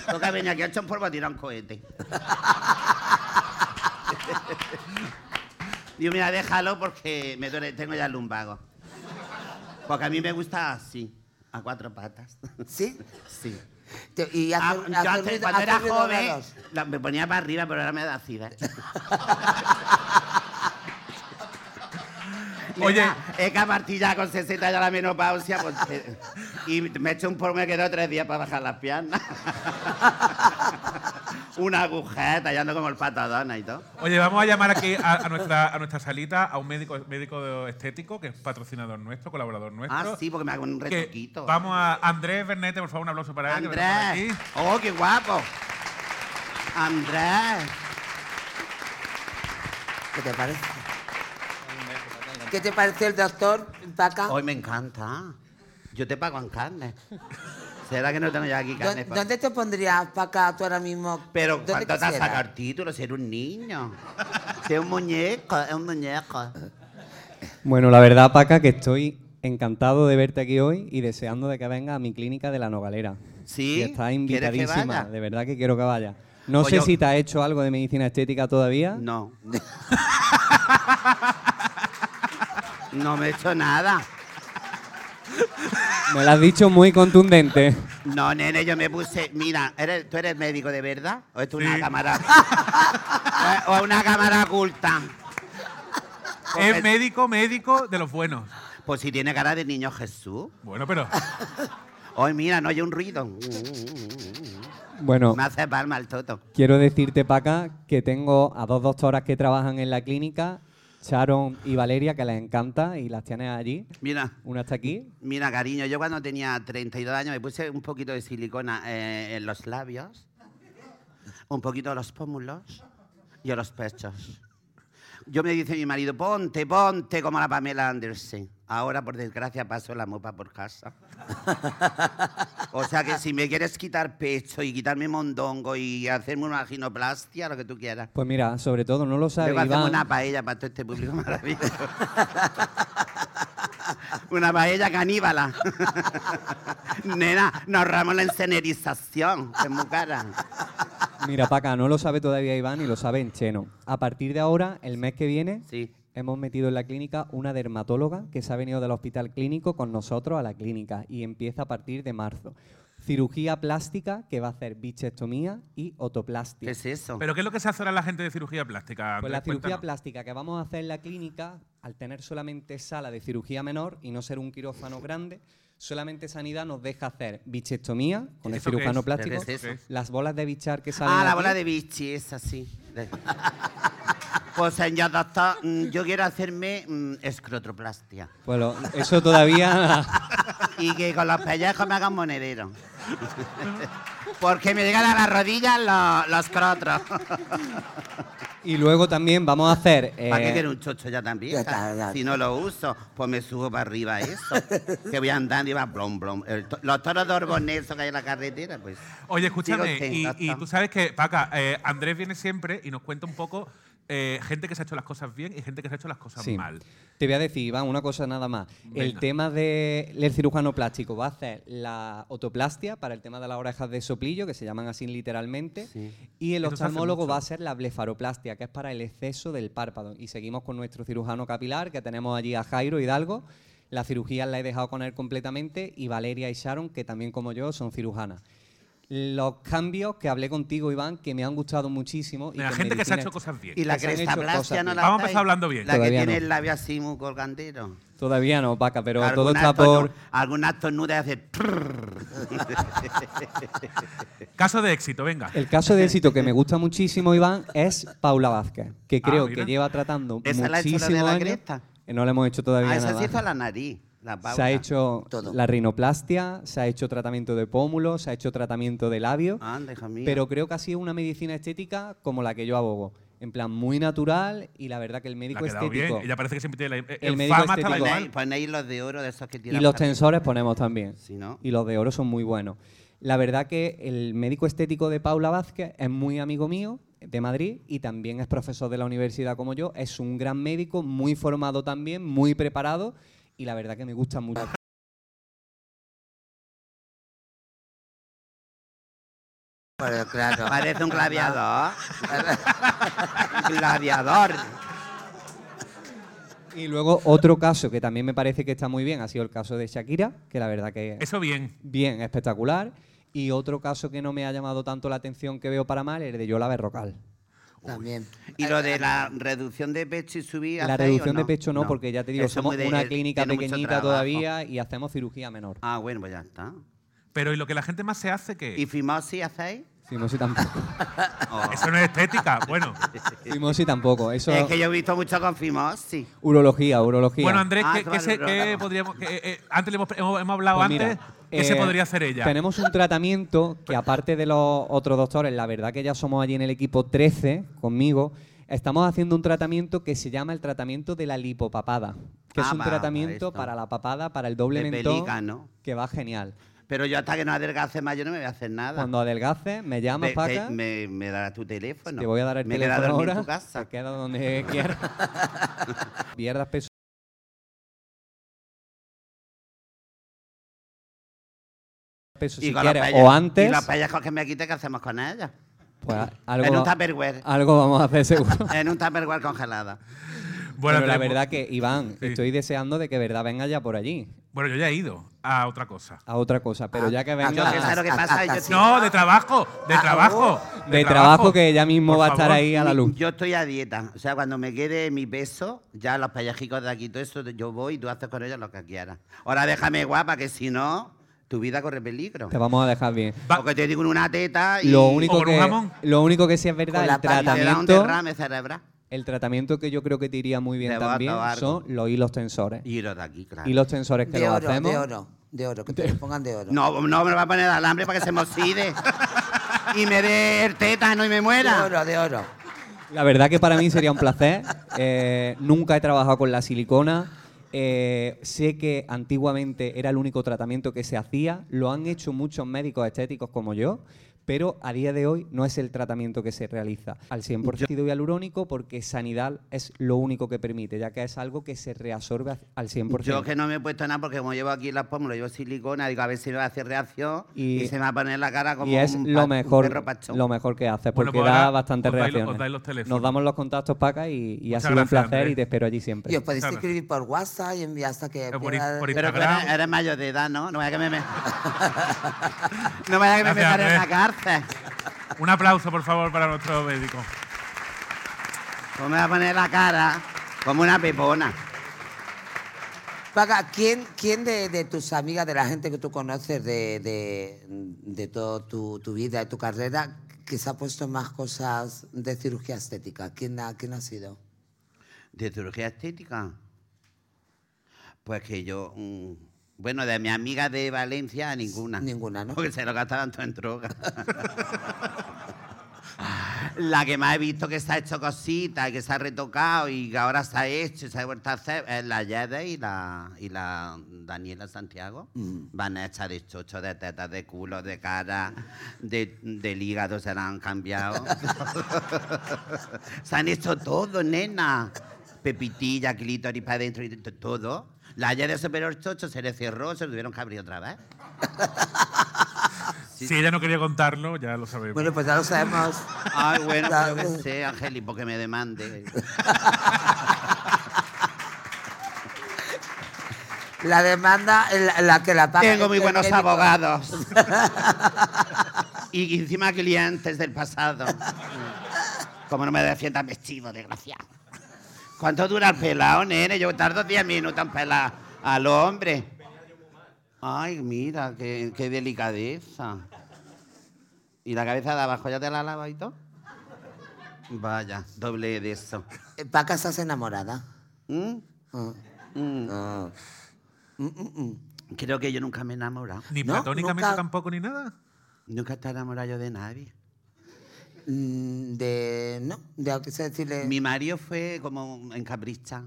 Esto que venía aquí hecho un polvo a tirar un cohete. [laughs] Digo, mira, déjalo porque me duele, tengo ya el lumbago. Porque a mí me gusta así, a cuatro patas. ¿Sí? Sí. Te- Y Ah, hacer, yo antes, ruido- cuando era ruido joven, raros. la- me ponía para arriba, pero ahora me da sida. [laughs] Oye. Es que a partir ya con 60 ya la menopausia, pues, eh, y me eché un polvo, me quedó tres días para bajar las piernas. [laughs] Una agujeta, ya ando como el patadona y todo. Oye, vamos a llamar aquí a, a nuestra, a nuestra salita a un médico, médico estético que es patrocinador nuestro, colaborador nuestro. Ah, sí, porque me hago un que retoquito. vamos a Andrés Bernete, por favor, un aplauso para él. Andrés. aquí. Oh, qué guapo. Andrés. ¿Qué te parece? ¿Qué te parece el doctor Paca? Hoy me encanta. Yo te pago en carne. ¿Será que no tengo ya aquí ¿Dónde te pondrías, Paca, tú ahora mismo? Pero ¿Dónde ¿cuánto te vas a quisieras? sacar título? Ser un niño. Ser un muñeco, es un muñeco. Bueno, la verdad, Paca, que estoy encantado de verte aquí hoy y deseando de que venga a mi clínica de la Nogalera. ¿Sí? Y está ¿Quieres que invitadísima, vaya? de verdad que quiero que vaya. No Oye, sé si te ha hecho algo de medicina estética todavía. No. [laughs] No me he hecho nada. Me lo has dicho muy contundente. No, nene, yo me puse. Mira, ¿eres, ¿tú eres médico de verdad? ¿O es una Sí. cámara? [laughs] ¿O es una cámara oculta? Es médico, médico de los buenos. Pues si tiene cara de niño Jesús. Bueno, pero Hoy mira, no hay un ruido. Bueno, Me hace palma el toto. quiero decirte, Paca, que tengo a dos doctoras que trabajan en la clínica, Sharon y Valeria, que les encanta y las tienes allí. Mira, Una está aquí. mira, cariño, yo cuando tenía 32 años me puse un poquito de silicona eh, en los labios, un poquito en los pómulos y en los pechos. Yo me dice mi marido, ponte, ponte como la Pamela Anderson. Ahora, por desgracia, paso la mopa por casa. [laughs] o sea que si me quieres quitar pecho y quitarme mondongo y hacerme una ginoplastia, lo que tú quieras. Pues mira, sobre todo no lo sabe Luego Iván. una paella para todo este público [laughs] maravilloso. [laughs] una paella caníbala. Nena, nos ahorramos la encenerización, que es muy cara. Mira, Paca, no lo sabe todavía Iván y lo sabe en Cheno. A partir de ahora, el mes que viene, Sí. Hemos metido en la clínica una dermatóloga que se ha venido del hospital clínico con nosotros a la clínica y empieza a partir de marzo. Cirugía plástica que va a hacer bichectomía y ¿Qué otoplastia. es eso? ¿Pero qué es lo que se hace ahora la gente de cirugía plástica? Pues la cirugía Cuéntanos. plástica que vamos a hacer en la clínica, al tener solamente sala de cirugía menor y no ser un quirófano grande, solamente Sanidad nos deja hacer bichectomía con el ¿Eso qué cirujano es? plástico, ¿Qué es eso? las bolas de bichar que salen Ah, la aquí. bola de bichi, esa sí. [laughs] Pues señor doctor, mm, yo quiero hacerme mm, escrotoplastia. Lo- eso todavía... Y que con los pellejos me hagan monedero. Porque me llegan a las rodillas los, los crotros. y luego también vamos a hacer... ¿Para qué eh, quiero un chocho ya también? Ya está, ya. Si no lo uso, pues me subo para arriba eso. que voy andando y va blom, blom. El to- los toros de Orboneso que hay en la carretera, pues. Oye, escúchame, Digo, y, tú sabes que, Paca, eh, Andrés viene siempre y nos cuenta un poco eh, gente que se ha hecho las cosas bien y gente que se ha hecho las cosas Sí. mal. Te voy a decir, Iván, una cosa nada más. El tema del cirujano plástico va a hacer la otoplastia para el tema de las orejas de soplillo, que se llaman así literalmente, y el Eso oftalmólogo va a hacer la blefaroplastia, que es para el exceso del párpado. Y seguimos con nuestro cirujano capilar, que tenemos allí a Jairo Hidalgo. La cirugía la he dejado con él completamente, y Valeria y Sharon, que también como yo son cirujanas. Los cambios que hablé contigo, Iván, que me han gustado muchísimo. y La en gente que se ha hecho cosas bien. Y la que crestaplastia cosas no la Vamos a empezar hablando bien. La que Todavía tiene no. el labio así muy colgandero. Todavía no, Paca, pero todo está por... estornu- Alguna estornuda y hace... trrr. Caso de éxito, venga. El caso de éxito que me gusta muchísimo, Iván, es Paula Vázquez, que Ah, creo mira. que lleva tratando ¿Esa la ha hecho la de la años. cresta? Eh, No le hemos hecho todavía Ah, esa nada. se hizo la nariz. La Se ha hecho Todo. la rinoplastia, se ha hecho tratamiento de pómulo, se ha hecho tratamiento de labio, Anda, hija mía. pero creo que ha sido una medicina estética como la que yo abogo. En plan, muy natural y la verdad que el médico estético bien. Ella parece que siempre tiene la. El en médico fama hasta la estético- igual. Ponéis, ponéis los de oro de esos que y los tensores ponemos también. Si no... Y los de oro son muy buenos. La verdad que el médico estético de Paula Vázquez es muy amigo mío de Madrid y también es profesor de la universidad como yo. Es un gran médico, muy formado también, muy preparado y la verdad que me gusta mucho. [laughs] Pero claro. Parece un gladiador. [laughs] Un gladiador. Y luego otro caso que también me parece que está muy bien ha sido el caso de Shakira, que la verdad que Eso bien. bien, espectacular. Y otro caso que no me ha llamado tanto la atención que veo para mal es el de Yola Berrocal. También. Y lo de la reducción de pecho y subir. La ¿hacéis o reducción de pecho no, porque ya te digo, Eso somos de- una clínica pequeñita todavía y hacemos cirugía menor. Ah, bueno, pues ya está. Pero ¿y lo que la gente más se hace que ¿Y fimosis hacéis? Fimosis tampoco. [laughs] Eso no es estética. Bueno. Fimosis tampoco. Eso Es que yo he visto mucho con fimosis. urología, urología. Bueno, Andrés, Ah, ¿qué, se- podríamos. qué, eh, antes le hemos, hemos, hemos hablado Pues mira, antes. ¿Qué se eh, podría hacer ella? Tenemos un tratamiento que aparte de los otros doctores, la verdad que ya somos allí en el equipo 13 conmigo, estamos haciendo un tratamiento que se llama el tratamiento de la lipopapada, que Ah, es un va, tratamiento esto. para la papada, para el doble De mentón, que va genial. Pero yo hasta que no adelgace más, yo no me voy a hacer nada. Cuando adelgaces, me llamas, Ve- Paca, te- me, me darás tu teléfono. te voy a dar el me queda teléfono dormir ahora, en tu casa. te queda donde [laughs] quieras. [laughs] Pierdas peso. peso si quieres, o antes, Y los pellejos que me quite, ¿qué hacemos con ellos? pues En algo, un tupperware. [laughs] algo vamos a hacer seguro. en un tupperware congelada. Bueno, Pero la verdad que, Iván, Sí. estoy deseando de que verdad venga ya por allí, bueno, yo ya he ido a otra cosa. a otra cosa. Pero ya que Ah, venga yo que sé lo que pasa, yo estoy- No, de trabajo, de trabajo. de trabajo que ella mismo Por va a estar favor. ahí a la luz. Yo estoy a dieta. O sea, cuando me quede mi peso, ya los pellejicos de aquí, todo eso, yo voy y tú haces con ellos lo que quieras. Ahora déjame guapa, que si no, tu vida corre peligro. Te vamos a dejar bien. Va- Porque te digo en una teta y Lo ¿O único, con un que, jamón? lo único que sí es con verdad, la el pata te da un tratamiento, derrame cerebral. El tratamiento que yo creo que te iría muy bien también acabar son los hilos tensores. Y los de aquí, claro. Y los tensores que De los oro, hacemos. de oro, de oro, que te lo pongan de oro. No, no me lo va a poner al hambre para que se me oxide. [laughs] y me dé el tétano y me de muera. oro, de oro. La verdad que para mí sería un placer. Eh, nunca he trabajado con la silicona. Eh, sé que antiguamente era el único tratamiento que se hacía. Lo han hecho muchos médicos estéticos como yo. Pero a día de hoy no es el tratamiento que se realiza al 100% ácido hialurónico porque sanidad es lo único que permite, ya que es algo que se reabsorbe al 100%. Yo que no me he puesto nada porque como llevo aquí las pómulas, llevo silicona, digo a ver si me va a hacer reacción y, Y- se me va a poner la cara como y es un, lo mejor perro pachón. lo mejor que haces Bueno, porque pues da los teléfonos. Nos damos los contactos Paca y, y ha sido un placer Andrés. y te espero allí siempre. Y os podéis Claro. escribir por WhatsApp y enviar hasta que Eh, por Pero eres, eres mayor de edad, ¿no? No vaya que me, me... [laughs] no vaya que me metan en la Andrés. Un aplauso, por favor, para nuestro médico. Pues me va a poner la cara como una pepona. Paga, ¿quién, quién de, de tus amigas, de la gente que tú conoces de, de, de toda tu, tu vida y tu carrera, que se ha puesto más cosas de cirugía estética? ¿Quién ha, quién ha sido? ¿De cirugía estética? Pues que yo... mm, bueno, de mi amiga de Valencia, ninguna. Ninguna, ¿no? Porque se lo gastaban todo en droga. [laughs] La que más he visto que se ha hecho cositas que se ha retocado y que ahora se ha hecho y se ha vuelto a hacer es la Yede y la, y la Daniela Santiago. Van hechas de chocho, de tetas, de culo, de cara, de, del hígado se la han cambiado. [laughs] se han hecho todo, nena. Pepitilla, clítoris para adentro y todo. La Yede superior chocho se le cerró, se lo tuvieron que abrir otra vez. [laughs] Si ella no quería contarlo, ya lo sabemos. Bueno, pues ya lo sabemos. Ay, bueno, yo que sé, Angeli, porque me demande. [laughs] La demanda, la, la que la paga. Tengo muy buenos médico. abogados. [laughs] Y encima clientes del pasado. Como no me defiendas vestido, desgraciado. ¿Cuánto dura el pelado, nene? Yo tardo 10 minutos en pelar al hombre. Ay, mira, qué, qué delicadeza. ¿Y la cabeza de abajo ya te la lava y todo? Vaya, doble de eso. Eh, Paca, ¿estás enamorada? ¿Mm? Ah. Mm. Ah. Mm, mm, mm. Creo que yo nunca me he enamorado. Ni No, platónicamente nunca. tampoco ni nada. Nunca he estado enamorado yo de nadie. Mm, De. No, de aunque sea decirle. Mi marido fue como en capricha.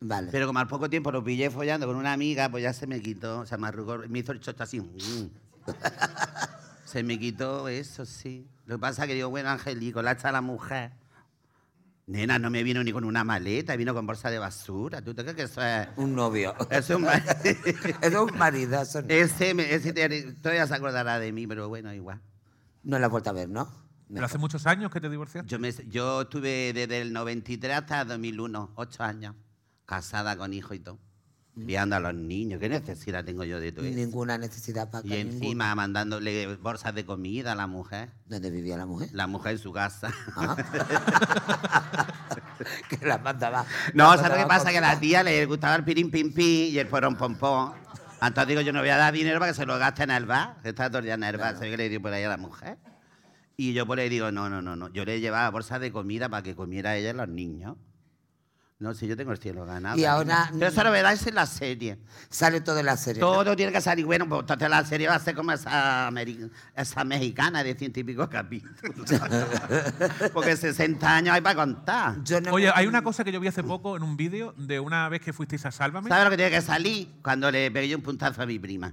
Vale. Pero como al poco tiempo lo pillé follando con una amiga, pues ya se me quitó, se me arrugó, me hizo el chocho así. [laughs] se me quitó eso, sí. Lo que pasa es que digo, bueno, Angelico, la echa la mujer. Nena, no me vino ni con una maleta, vino con bolsa de basura. ¿Tú te crees que eso es...? Un novio. Es un... ma- [laughs] es un marido. eso no. ese, me- ese te- todavía se acordará de mí, pero bueno, igual. No la has vuelto a ver, ¿no? Pero hace muchos años que te divorciaste. Yo, me, yo estuve desde el 93 hasta el 2001, ocho años, casada con hijo y todo. Criando a los niños. ¿Qué necesidad tengo yo de todo eso? Ninguna necesidad, Paca. Y ninguna. encima mandándole bolsas de comida a la mujer. ¿Dónde vivía la mujer? La mujer en su casa. Ah. [laughs] que la mandaba. No, la ¿sabes lo que mandaba pasa? Que a la tía le gustaba el pirín pim pim y el porón pom pom. Entonces digo, yo no voy a dar dinero para que se lo gaste en el bar. Está todo el día en el bar. ¿Sabes qué le digo por ahí a la mujer? Y yo pues le digo, no, no, no, no. Yo le llevaba bolsas de comida para que comiera ella y los niños. No, si yo tengo el cielo ganado. Y ahora- Pero eso lo verás en la serie. Sale todo en la serie. ¿no? Todo tiene que salir bueno, pues entonces la serie va a ser como esa, ameri- esa mexicana de ciento y pico capítulos. [laughs] Porque 60 años hay para contar. Yo no Oye, me- hay una cosa que yo vi hace poco en un vídeo de una vez que fuisteis a Sálvame. ¿Sabes lo que tiene que salir? Cuando le pegué un puntazo a mi prima.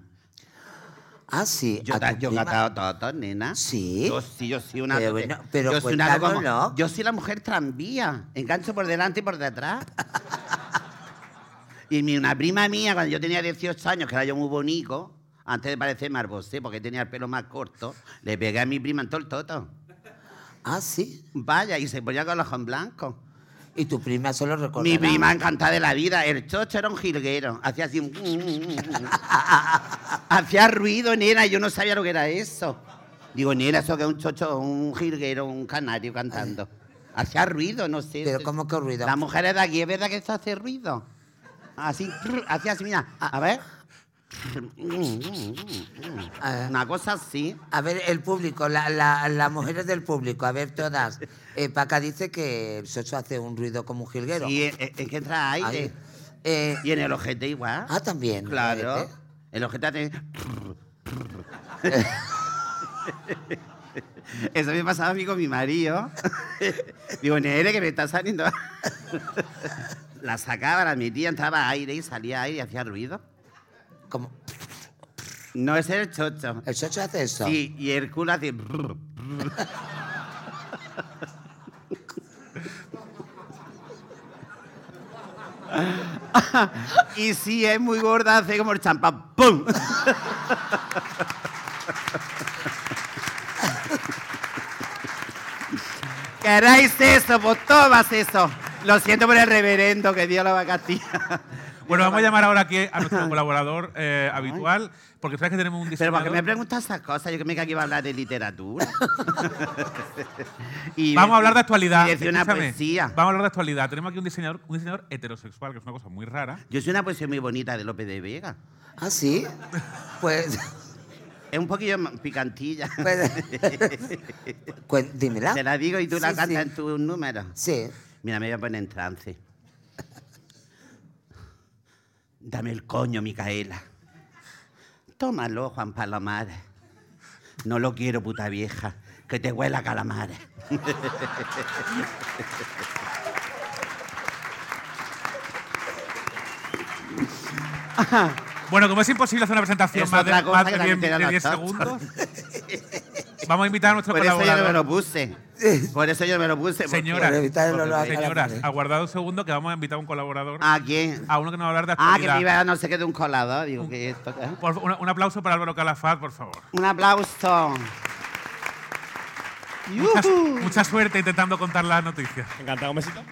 Ah, sí. Yo, ta- yo he catado todo, nena. ¿Sí? Yo sí, yo sí, una. Pero bueno, pero yo soy una como-. Yo soy la mujer tranvía. Engancho por delante y por detrás. y mi, una prima mía, cuando yo tenía 18 años, que era yo muy bonito, antes de parecerme arbosé, porque tenía el pelo más corto, le pegué a mi prima en todo el toto. Ah, sí. Vaya, y se ponía con los ojos blancos. Y tu prima solo recordará. Mi prima encantada de la vida. El chocho era un jilguero. Hacía así un... [laughs] Hacía ruido, nena, yo no sabía lo que era eso. Digo, nena, eso que es un chocho, un jilguero, un canario cantando. Hacía ruido, no sé. Pero ¿cómo que ruido? Las mujeres de aquí, ¿es verdad que esto hace ruido? Así, [laughs] hacía así, mira, a ver. [laughs] Una cosa así. A ver, el público, la- la- las mujeres del público, a ver todas. Eh, Paca dice que el socho hace un ruido como un jilguero. Y es, es que entra aire. Ahí. Eh, Y en el ojete igual. ah, también. Claro. ¿eh? El ojete hace. Eso me pasaba a mí con mi marido. [laughs] Digo, nene, que me está saliendo. [laughs] La sacaba, la metía, entraba aire y salía aire y hacía ruido. Como, No, es el chocho. el socho hace eso. Sí, y el culo hace. y si es muy gorda, hace como el champán. ¡Pum! ¿Queréis eso? Pues tomas eso. Lo siento por el reverendo, que Dios lo va a castigar. Bueno, vamos a llamar ahora aquí a nuestro colaborador eh, habitual, porque sabes que tenemos un Pero diseñador. ¿por qué me preguntas esas cosas? Yo que me que aquí iba a hablar de literatura. [laughs] Y Vamos a hablar de y actualidad. decir una poesía. Vamos a hablar de actualidad. Tenemos aquí un diseñador, un diseñador heterosexual, que es una cosa muy rara. Yo soy una poesía muy bonita de López de Vega. Ah, sí. Pues, [laughs] Es un poquillo picantilla. pues, [laughs] cuen- dímela. Te la digo y tú la cantas sí. en tu número. Sí. Mira, me voy a poner en trance. Dame el coño, Micaela. Tómalo, Juan Palomares. No lo quiero, puta vieja. Que te huela a calamares. Bueno, como es imposible hacer una presentación Es más de, otra cosa más que de también 10, te da de 10 la segundos, [laughs] vamos a invitar a nuestro Por eso yo no me colaborador. lo puse. Por eso yo me lo puse. porque- Señoras, Por evitar el olor a señoras, calamares. aguardad un segundo que vamos a invitar a un colaborador, ¿A quién? a uno que nos va a hablar de Ah, que actualidad. me iba a no sé qué de un colador. Digo, ¿qué es esto? Por- un, un aplauso para Álvaro Calafat, por favor. Un aplauso. Mucha suerte intentando contar las noticias. Encantado, un besito.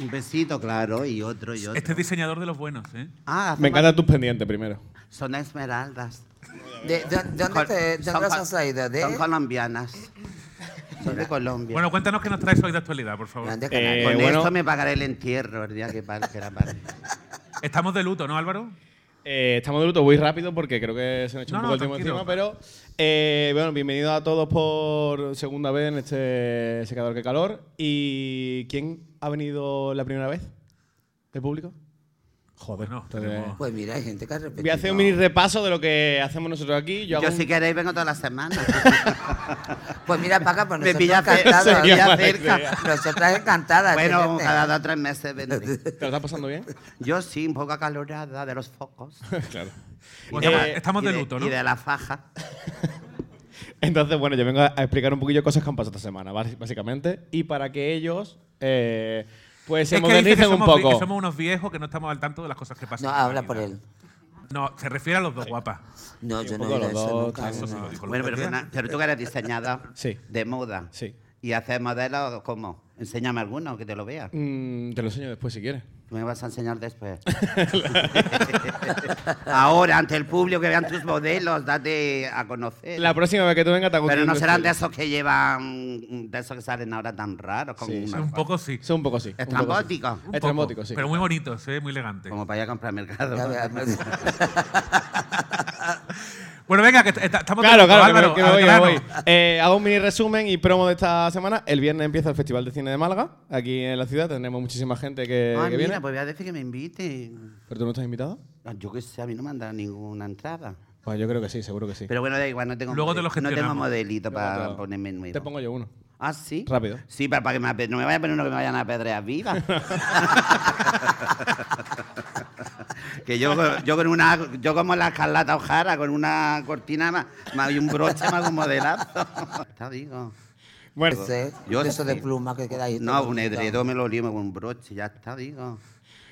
Un besito, claro, y otro, y otro. Este es diseñador de los buenos, ¿eh? Ah, Me encantan tus pendientes primero. son esmeraldas. De, de- ¿Dónde, te, dónde has traído? ¿De? Son colombianas. Son de Colombia. Bueno, cuéntanos qué nos traes hoy de actualidad, por favor. Grandes Eh. Con bueno. esto me pagaré el entierro el día que, que la. Estamos de luto, ¿no, Álvaro? Eh, estamos de luto, voy rápido porque creo que se me ha hecho No, un no, poco el tiempo encima, pero eh, bueno, bienvenidos a todos por segunda vez en este secador que calor. ¿Y quién ha venido la primera vez? ¿El público? Joder, tenemos- Pues mira, hay gente que ha repetido. Voy a hacer un mini repaso de lo que hacemos nosotros aquí. Yo, Yo, hago un- si queréis vengo todas las semanas. [laughs] Pues mira, Paca, pues Me nosotros pilla cerca, encantadas. me pilla mala cerca. idea. Nosotras encantadas. Bueno, cada dos o tres meses vendré. [laughs] ¿Te lo estás pasando bien? Yo sí, un poco acalorada de los focos. [laughs] claro. Pues Eh, estamos- Y de luto, ¿no? Y de la faja. Entonces, bueno, yo vengo a explicar un poquillo cosas que han pasado esta semana, básicamente. Y para que ellos, eh, pues se Es que dice que modernicen un poco. que somos unos viejos que no estamos al tanto de las cosas que pasan. No, habla vida. por él. No, se refiere a los dos guapas. No, yo no oído eso dos, nunca. eso Eso sí no. lo dijo Bueno, pero. Fernanda, pero tú que eres diseñadora [laughs] Sí. de moda. Sí. Y haces modelos, ¿cómo? Enséñame alguno que te lo vea. Mm, te lo enseño después si quieres. Me vas a enseñar después. [laughs] Ahora, ante el público, que vean tus modelos, date a conocer. La próxima vez que tú vengas te Pero no serán de esos que llevan, de esos que salen ahora tan raros, con Sí, una- Sí, un poco sí. Son un poco sí. estrambóticos. Estrambóticos, sí. Pero muy bonitos, ¿eh? muy elegantes. Como para ir a comprar mercado. [laughs] Bueno, venga, que estamos Claro, claro, que Álvaro, me, que voy, voy. Eh, hago un mini resumen y promo de esta semana. El viernes empieza el Festival de Cine de Málaga, aquí en la ciudad. Tendremos muchísima gente que, Ah, que mira, viene. pues voy a decir que me inviten. ¿Pero tú no estás invitado? Ah, Yo qué sé, a mí no me han dado ninguna entrada. Pues yo creo que sí, seguro que sí. Pero bueno, da igual, no tengo, Luego te lo no tengo modelito para te- ponerme nuevo. Te pongo yo uno. ¿Ah, sí? Rápido. Sí, para que me no me vaya a poner uno que me vayan a apedrear viva. [laughs] que yo, yo con una, yo como la Carlata Ojara, con una cortina más, más y un broche más un modelazo. Te [laughs] digo. Bueno, Ese, Yo de eso de pluma que queda ahí. No, un edredón me lo lío con un broche, ya está, digo.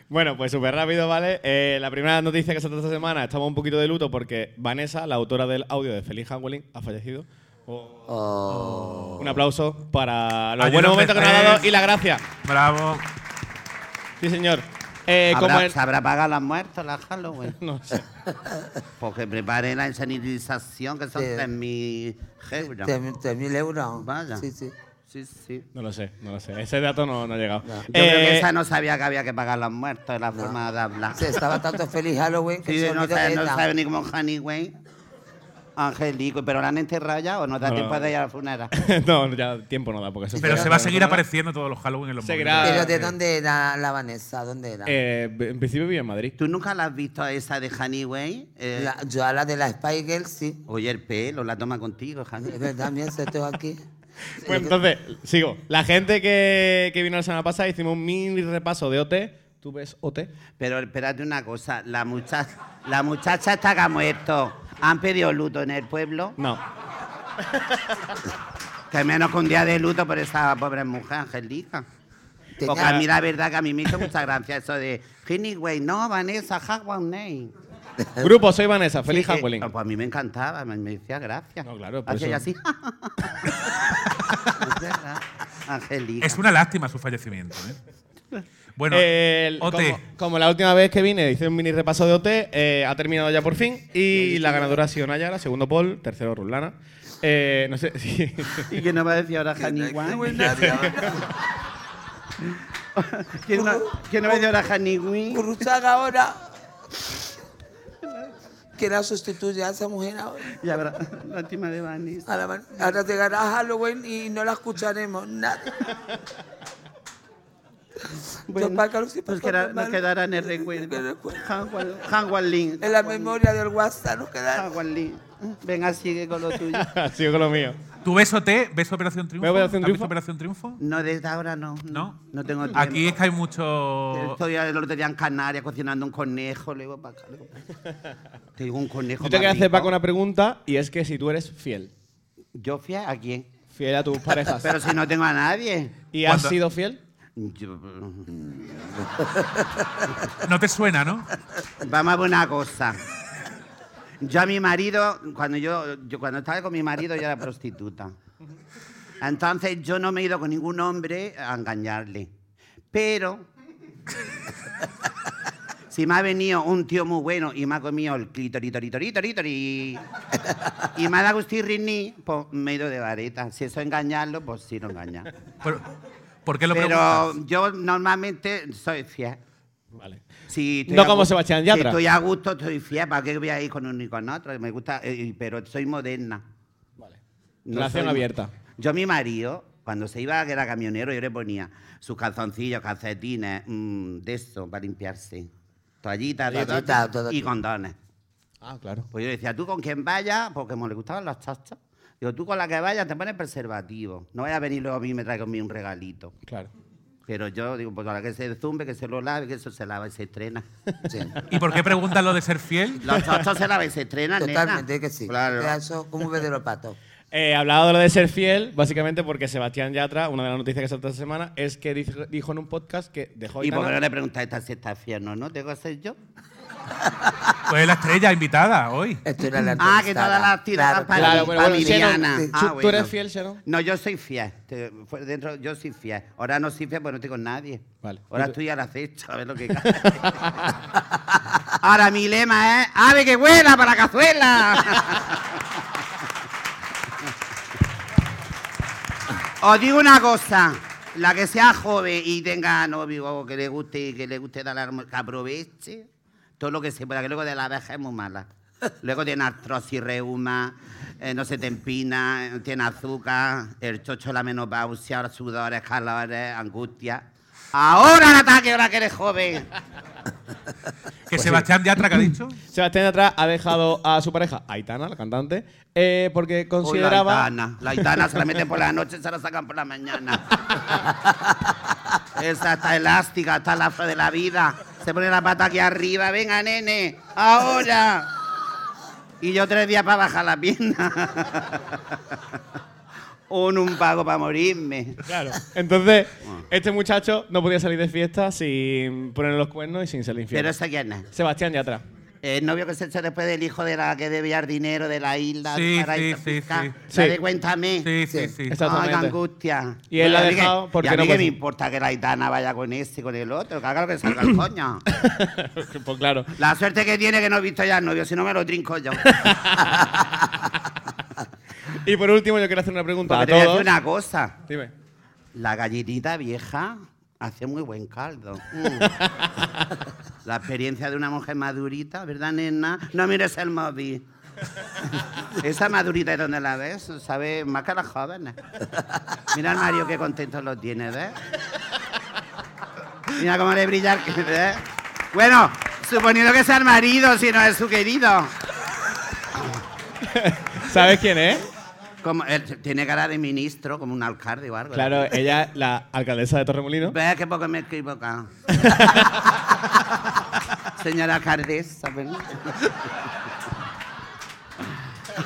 bueno, pues súper rápido, ¿vale? Eh, la primera noticia que se trata esta semana, estamos un poquito de luto porque Vanessa, la autora del audio de Feliz Halloween, ha fallecido. Oh, Oh. Un aplauso para los buenos momentos que nos ha dado y la gracia. Bravo. Sí, señor. Eh, como ¿Habrá, el- ¿Se habrá pagado las muertos la Halloween? [laughs] No sé. Porque prepare la insanización, que son Sí. 3.000 euros. Tres- tres mil euros. Vaya. Sí, sí. Sí, sí. No lo sé, no lo sé. Ese dato no, no ha llegado. Yo creo que Eh, esa no sabía que había que pagar los muertos, de la forma de hablar. Sí, estaba tanto feliz Halloween que Sí, se no, sabe, no sabe ni cómo Honeyway. Angelico, pero la han enterrado ya o no da No. tiempo de ir a la funeraria. [laughs] no, ya tiempo no da porque eso Pero se va a seguir apareciendo todos los Halloween en los Seguirá-. Pero ¿de dónde era la Vanessa? ¿Dónde era? Eh, en principio vive en Madrid. ¿Tú nunca la has visto a esa de Honeyway? Eh, La- yo a la de la Spy Girl, sí. Oye, el pelo, la toma contigo, Es Honeyway. verdad, mira, tengo aquí. Bueno, [laughs] entonces, sigo. La gente que, que vino la semana pasada hicimos un mini repaso de OT. ¿Tú ves OT? Pero espérate una cosa, la muchacha, la muchacha está que ha muerto. ¿Han pedido luto en el pueblo? No. [laughs] Que menos que un día de luto por esa pobre mujer, Angelica. Tenía- Porque a mí la verdad que a mí me hizo mucha gracia eso de Honeyway, no, Vanessa, one name. [laughs] Grupo, soy Vanessa. Feliz Sí, eh, Halloween. pues a mí me encantaba, me, me decía gracias. No, claro, por Hacía eso. así. [laughs] Es verdad, Angelica. Es una lástima su fallecimiento. ¿eh? Bueno, El- OT. como, como la última vez que vine, hice un mini repaso de OT. eh, ha terminado ya por fin. Y la ganadora ha sido Nayara, segundo Paul, tercero Ruslana. Eh, no sé [laughs] si. ¿Y quién nos va a decir ahora Honeyway? ¿Quién no, [laughs] quién nos va a decir ahora Honeyway? Gurruchaga ahora. ¿Quién la sustituye a esa mujer ahora? Y habrá [laughs] la última de Vanessa. Ahora, ahora llegará Halloween y no la escucharemos nada. [laughs] Bueno, siento, nos, queda- nos mal. quedará en el recuerdo. [laughs] Han Wan- Lin. En la memoria del WhatsApp nos quedará. Han Wan Lin. Venga, sigue con lo tuyo. [laughs] Sigo con lo mío. ¿Tú ves OT? ¿Ves Operación Triunfo? ¿Veo Operación ¿Has Triunfo? Operación Triunfo? No, desde ahora no. ¿No? No tengo tiempo. Aquí es que hay mucho. Estoy el otro día en Canarias cocinando un conejo, para acá. luego para acá. Te digo un conejo. Yo te quería hacer. Paco, una pregunta. Y es que si tú eres fiel. ¿Yo fui a quién? Fiel a tus parejas. Pero si no tengo a nadie. ¿Y has sido fiel? Yo- No te suena, ¿no? Vamos a ver una cosa. Yo a mi marido, cuando yo, yo cuando estaba con mi marido, yo era prostituta. Entonces yo no me he ido con ningún hombre a engañarle. Pero Si me ha venido un tío muy bueno y me ha comido el clitoritoritoritoritori y me ha dado pues me he ido de vareta. Si eso es engañarlo, pues sí lo engaña. Pero, ¿Por qué lo Pero preguntas? yo normalmente soy fiel. Vale. Si estoy No a como gu- Sebastián Si Yatra. estoy a gusto, estoy fiel. ¿Para qué voy a ir con uno y con otro? Me gusta, eh, pero soy moderna. Vale. No Relación soy- abierta. Yo a mi marido, cuando se iba, que era camionero, yo le ponía sus calzoncillos, calcetines, mm, de eso, para limpiarse. Toallitas, Toallita, toallitas todo y condones. Ah, claro. Pues yo decía, tú con quien vayas, porque como le gustaban los chachos, digo, tú con la que vayas te pones preservativo. No vayas a venir luego a mí y me traes conmigo un regalito. Claro. Pero yo digo, pues a la que se zumbe, que se lo lave, que eso se lava y se estrena. Sí. ¿Y por qué preguntas lo de ser fiel? Los chachos se lavan y se estrenan, nena. Totalmente que sí. Claro. Eso, ¿Cómo ve de los patos? Eh, hablado de lo de ser fiel, básicamente porque Sebastián Yatra, una de las noticias que saltó esta semana, es que dijo, dijo en un podcast que dejó ¿Y por qué no le preguntáis a si está fiel o no? ¿Tengo que ser yo? Pues la estrella invitada hoy. Esto era la Ah, que todas las tiradas Claro, para, Claro, mí, bueno, para Ah, ¿tú, eres fiel, Sharon? No, yo soy fiel. Te- fue dentro, yo soy fiel. Ahora no soy fiel porque no estoy con nadie. Vale. Ahora estoy al acecho, a ver lo que. [laughs] Ahora mi lema es ¡Ave que vuela para la cazuela! [laughs] Os digo una cosa. La que sea joven y tenga novio o que le guste que le guste dar almo- que aproveche todo lo que se pueda, que luego de la vejez es muy mala. Luego tiene artrosis, reuma, eh, no se te empina, eh, tiene azúcar, el chocho, la menopausia, los sudores, calores, angustia. Ahora el ataque, ahora que eres joven. Que Sebastián Yatra, ¿qué ha dicho? Sebastián Yatra ha dejado a su pareja, Aitana, la cantante, eh, porque la consideraba... Aitana. La Aitana se la meten por la noche y se la sacan por la mañana. [laughs] Esa está elástica, está la flor de la vida. Se pone la pata aquí arriba. Venga, nene, ahora. Y yo tres días para bajar la pierna. [laughs] Un, un pago para morirme. Claro. Entonces, este muchacho no podía salir de fiesta sin ponerle los cuernos y sin ser infiel. Pero ese quién es. Sebastián Yatra. El novio que se echó después del hijo de la que debía el dinero de la isla. Sí, para sí, sí, sí. La Sí. de Cuéntame. Sí, sí, Sí. sí. Ay, qué angustia. Y él la ha a mí que- dejado porque y a no mí que puede- me importa que la gitana vaya con este y con el otro, que haga lo que salga el coño. [coughs] pues claro. La suerte que tiene que no he visto ya al novio, si no me lo trinco yo. [laughs] Y por último, yo quiero hacer una pregunta a te voy a todos. decir una cosa. Dime. La galletita vieja hace muy buen caldo. Mm. La experiencia de una mujer madurita, ¿verdad, nena? No mires el móvil. Esa madurita, ¿de dónde la ves? Sabe más que las jóvenes. Mira al Mario qué contento lo tiene, ¿ves? Mira cómo le brilla el... ¿ves? Bueno, suponiendo que sea el marido, si no es su querido. ¿Sabes quién es? Como, él tiene cara de ministro, como un alcalde o algo. Claro, ella, la alcaldesa de Torremolino. Ve que poco me he equivocado. [laughs] Señora alcaldesa, ¿verdad?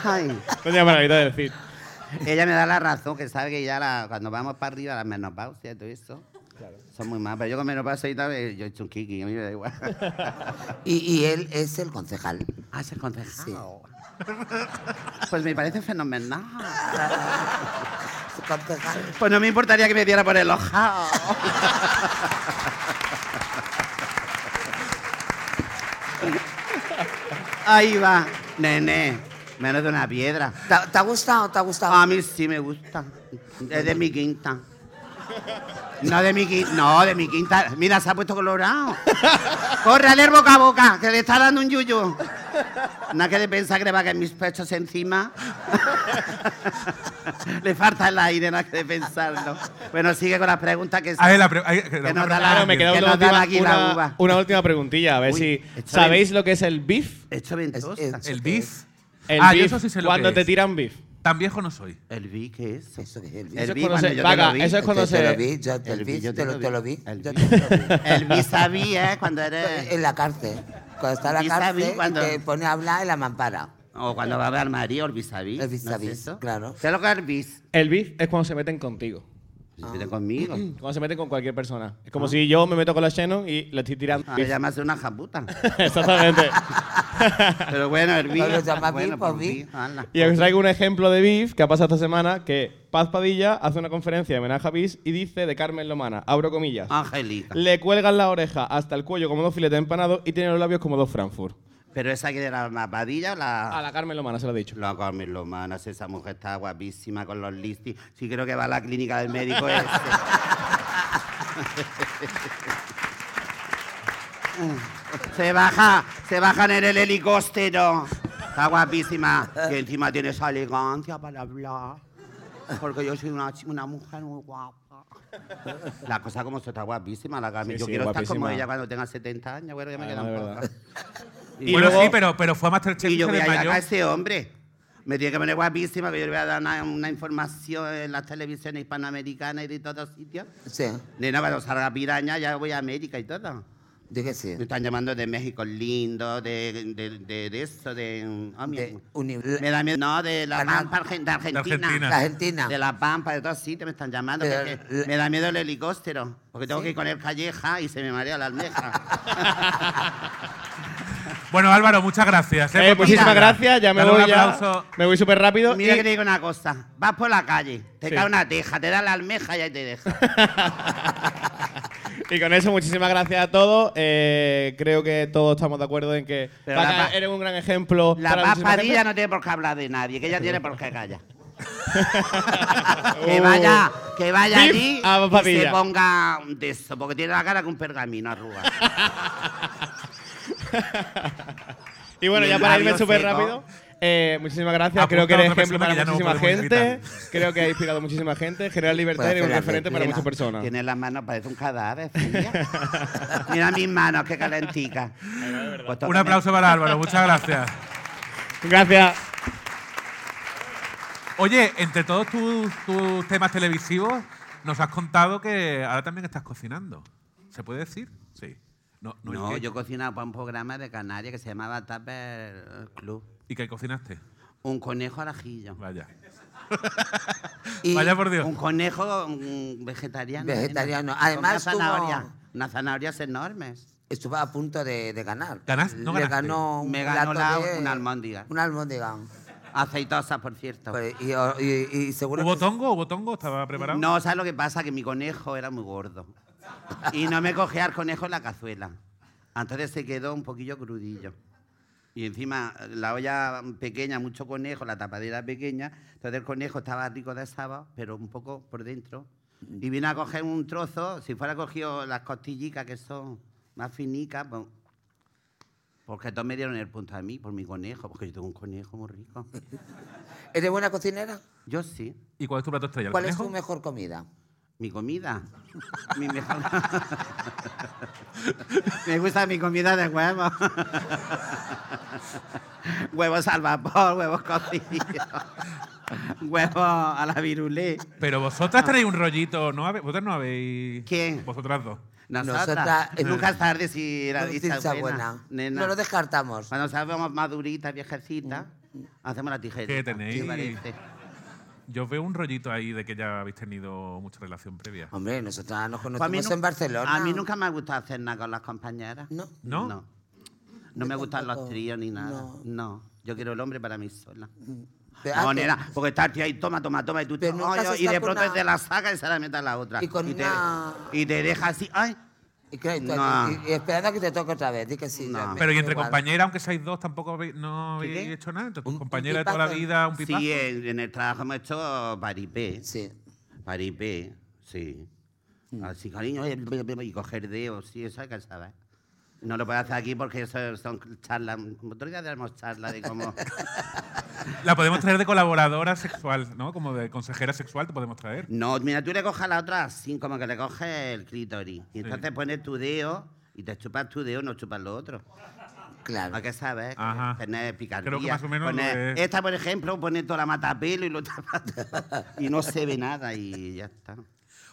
Ay, Doña Margarita del Cid. ella me da la razón, que sabe que ya la- cuando vamos para arriba, la menopausia y todo eso, son muy mal. Pero yo con menopausia y tal, eh, yo he hecho un kiki, a mí me da igual. [laughs] Y, y él es el concejal. Ah, es el concejal. Pues me parece fenomenal. Pues no me importaría que me diera por el ojao. Ahí va, nene, menos de una piedra. ¿Te, te ha gustado? ¿Te ha gustado? A mí sí me gusta. Es de mi quinta. No de mi quinta, no, de mi quinta. Mira, se ha puesto colorado. Corre a leer boca a boca, que le está dando un yuyu. Nada que de pensar que le va a caer mis pechos encima. le falta el aire, nada que de pensarlo. Bueno, sigue con las preguntas que, A ver, la pre- hay- que- que nos da la, Claro, me queda que una última, aquí la uva. una última preguntilla, a ver Uy, si esto sabéis lo que es el beef. Hecho ventosa. Es- es- El beef. El ah, yo beef, eso sí sé lo cuando que te es. tiran beef. Tan viejo no soy. ¿El vi qué es? Eso es el El beef. Eso es vi cuando se- yo te vaga, lo vi. eso es cuando Te- te lo se- vi, yo te, El el vi, vi, yo te, lo, te lo vi. El yo vi. te lo vi. El vis a vis, ¿eh? Cuando eres... [laughs] En la cárcel. Cuando está en la Vis vis, cárcel, cuando- te pone a hablar en la mampara. O cuando va a ver al marido, el vis a vis. El vis a ¿no es vis, eso? claro. ¿Sabes lo que es el vis? El beef es cuando se meten contigo. Si viene conmigo. [clears throat] Cuando se meten con cualquier persona. Es como si yo me meto con la Shannon y le estoy tirando. Ah, llamas una japuta. [laughs] Exactamente. [laughs] Pero bueno, el beef. lo llama bueno, beef, pues pues beef. Y os traigo un ejemplo de beef que ha pasado esta semana, que Paz Padilla hace una conferencia de homenaje a beef y dice de Carmen Lomana, abro comillas, Angélica. le cuelgan la oreja hasta el cuello como dos filetes empanados y tiene los labios como dos Frankfurt. Pero esa que era la padilla la. A la Carmen Lomana se lo he dicho. La Carmen Lomanas, esa mujer está guapísima con los listis. Sí creo que va a la clínica del médico ese. [laughs] se baja, se bajan en el helicóptero. Está guapísima. Y encima tiene esa elegancia para hablar. Porque yo soy una, una mujer muy guapa. La cosa como se está guapísima, la Carmen. Sí, yo sí, quiero estar como ella cuando tenga 70 años. Bueno, ya me Ah, quedan pocas. Y bueno, luego- sí, pero, pero fue a Masterchef y y yo se voy a a ese hombre. Me tiene que poner guapísima, que yo le voy a dar una, una información en las televisiones hispanoamericanas y de todos sitios. Sí, Nena, cuando salga piraña ya voy a América y todo. di que sí. Me están llamando de México lindo, de, de, de, de eso, de... mi- De uni- me da miedo. No, de la Pampa, Argen- de Argentina. Argentina. La Argentina. De la Pampa, de todos sitios me están llamando. Porque la- me da miedo el helicóptero. Porque tengo que ir con el calleja y se me marea la almeja. [laughs] Bueno, Álvaro, muchas gracias. Eh, por muchísimas gracias, ya me Dale voy un ya. aplauso. Me voy súper rápido. Mira y- que te digo una cosa. Vas por la calle, te Sí. cae una teja, te da la almeja y ahí te deja. [laughs] Y con eso, muchísimas gracias a todos. Eh, creo que todos estamos de acuerdo en que Paca, eres un gran ejemplo. La para Paz. Padilla no tiene por qué hablar de nadie, que ella tiene por qué callar. [laughs] que vaya, que vaya allí a y se ponga de eso, porque tiene la cara con un pergamino arruga. [laughs] [laughs] Y bueno, ya para irme súper rápido. eh, muchísimas gracias. Apunta Creo que eres ejemplo para no muchísima gente. [laughs] Creo que ha inspirado a muchísima gente. General Libertad es un referente para muchas personas. Tiene las manos, parece un cadáver. [laughs] Mira mis manos, qué calenticas. Pues Un aplauso para Álvaro, muchas gracias. Gracias. Oye, entre todos tus, tus temas televisivos, nos has contado que ahora también estás cocinando. ¿Se puede decir? No, no, No, yo cocinaba para un programa de Canarias que se llamaba Tupper Club. ¿Y qué cocinaste? Un conejo al ajillo. Vaya. [laughs] Y Vaya por Dios. Un conejo vegetariano. Vegetariano. Además, una zanahoria. tuvo- Unas zanahorias enormes. estuvo a punto de, de ganar. ¿Ganas- no Le ganaste? ganó un Me ganó la- de- una almóndiga. Una almóndiga. Aceitosa, por cierto. Pues, y, y- y seguro ¿Hubo que- tongo? ¿Hubo tongo? ¿Estaba preparado? No, ¿sabes lo que pasa? Que mi conejo era muy gordo. Y no me cogía el conejo en la cazuela. Entonces se quedó un poquillo crudillo. Y encima la olla pequeña, mucho conejo, la tapadera pequeña. Entonces el conejo estaba rico de sábado, pero un poco por dentro. Y vine a coger un trozo, si fuera cogido las costillicas que son más finicas, pues, porque todos me dieron el punto a mí por mi conejo, porque yo tengo un conejo muy rico. [laughs] ¿Eres buena cocinera? Yo sí. ¿Y cuál es tu plato estrella? ¿El ¿Cuál es tu mejor comida? Mi comida. [laughs] mi mejor. [laughs] Me gusta mi comida de huevo. [laughs] huevos al vapor, huevos cocidos. huevos a la virulé. Pero vosotras tenéis un rollito, ¿no? ¿Vosotras no habéis...? ¿Quién? Vosotras dos. Nosotras. Nosotras- Nunca es tarde si la No, dicha buena. buena. Nena. No lo descartamos. Cuando sabemos maduritas, viejecitas, hacemos la tijera. ¿Qué tenéis? parece? Yo veo un rollito ahí de que ya habéis tenido mucha relación previa. Hombre, nosotras nos Pues a mí conocimos nu- en Barcelona. A mí nunca me ha gustado hacer nada con las compañeras. No. ¿No? No. No Yo me gustan los tríos ni nada. No. No. Yo quiero el hombre para mí sola. Pero, No, nena, porque está el tío ahí, toma, toma, toma, y tú Pero ay, has y de pronto una- te la saca y se la mete a la otra. Y con te, una- y te deja así, ay. Y, claro, y tú- No. y- y esperando a que te toque otra vez. Di que sí. No. ya me- Pero y entre compañeras, aunque seáis dos, tampoco habéis, no ¿Qué, habéis qué? hecho nada. Entre tus Un- un compañeras de toda la vida, un pipazo. Sí, en, en el trabajo hemos hecho paripé. Sí. Paripé, sí. Mm. Así, cariño, y coger dedos, sí, que saber. No lo puedo hacer aquí porque eso son charlas. Otro día tenemos charlas de cómo. [laughs] La podemos traer de colaboradora sexual, ¿no? Como de consejera sexual te podemos traer. No, mira, tú le coges a la otra así, como que le coges el clítoris. Y entonces pones tu dedo y te chupas tu dedo, no chupas lo otro. Claro. Saber, Ajá. tener picardía. Creo que más o menos Poner- Esta, por ejemplo, pone toda la matapelo y lo tapa y no se ve nada y ya está.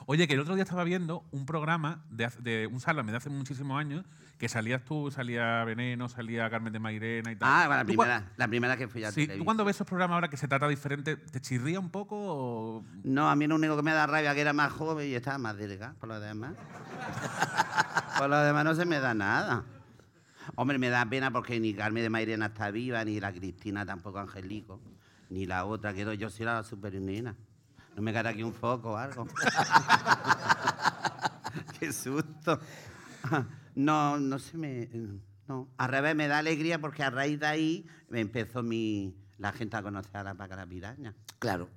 Oye, que el otro día estaba viendo un programa de, de un sálvame de hace muchísimos años que salías tú, salía Veneno, salía Carmen de Mairena y tal. Ah, la ¿Tú cua- primera, la primera que fui a Sí. ¿Tú cuando ves esos programas ahora que se trata diferente, te chirría un poco o...? No, a mí lo único que me da rabia que era más joven y estaba más delgada, por lo demás. [laughs] por lo demás no se me da nada. Hombre, me da pena porque ni Carmen de Mairena está viva, ni la Cristina tampoco Angelico, ni la otra quedó. Yo soy la supernena. No me queda aquí un foco o algo. [laughs] [laughs] Qué susto. No, no se me. No. Al revés, me da alegría porque a raíz de ahí me empezó mi, la gente a conocer a la vaca la piraña. Claro.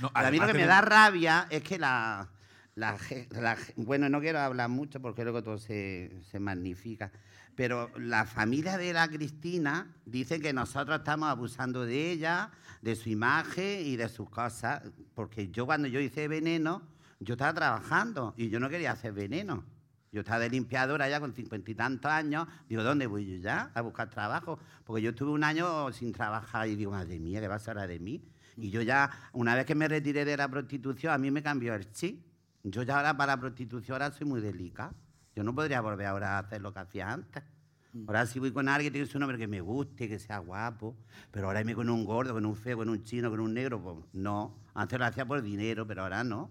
No, Pero a mí lo que me da rabia es que la, la la Bueno, no quiero hablar mucho porque luego todo se, se magnifica. Pero la familia de la Cristina dice que nosotros estamos abusando de ella, de su imagen y de sus cosas. Porque yo cuando yo hice veneno, yo estaba trabajando y yo no quería hacer veneno. Yo estaba de limpiadora ya con cincuenta y tantos años. Digo, ¿dónde voy yo ya? A buscar trabajo. Porque yo estuve un año sin trabajar y digo, madre mía, ¿qué va a ser ahora de mí? Y yo ya, una vez que me retiré de la prostitución, a mí me cambió el chip. Yo ya ahora para la prostitución ahora soy muy delicada. Yo no podría volver ahora a hacer lo que hacía antes. Ahora si voy con alguien tiene que ser un hombre que me guste, que sea guapo. Pero ahora irme con un gordo, con un feo, con un chino, con un negro, pues no. Antes lo hacía por dinero, pero ahora no.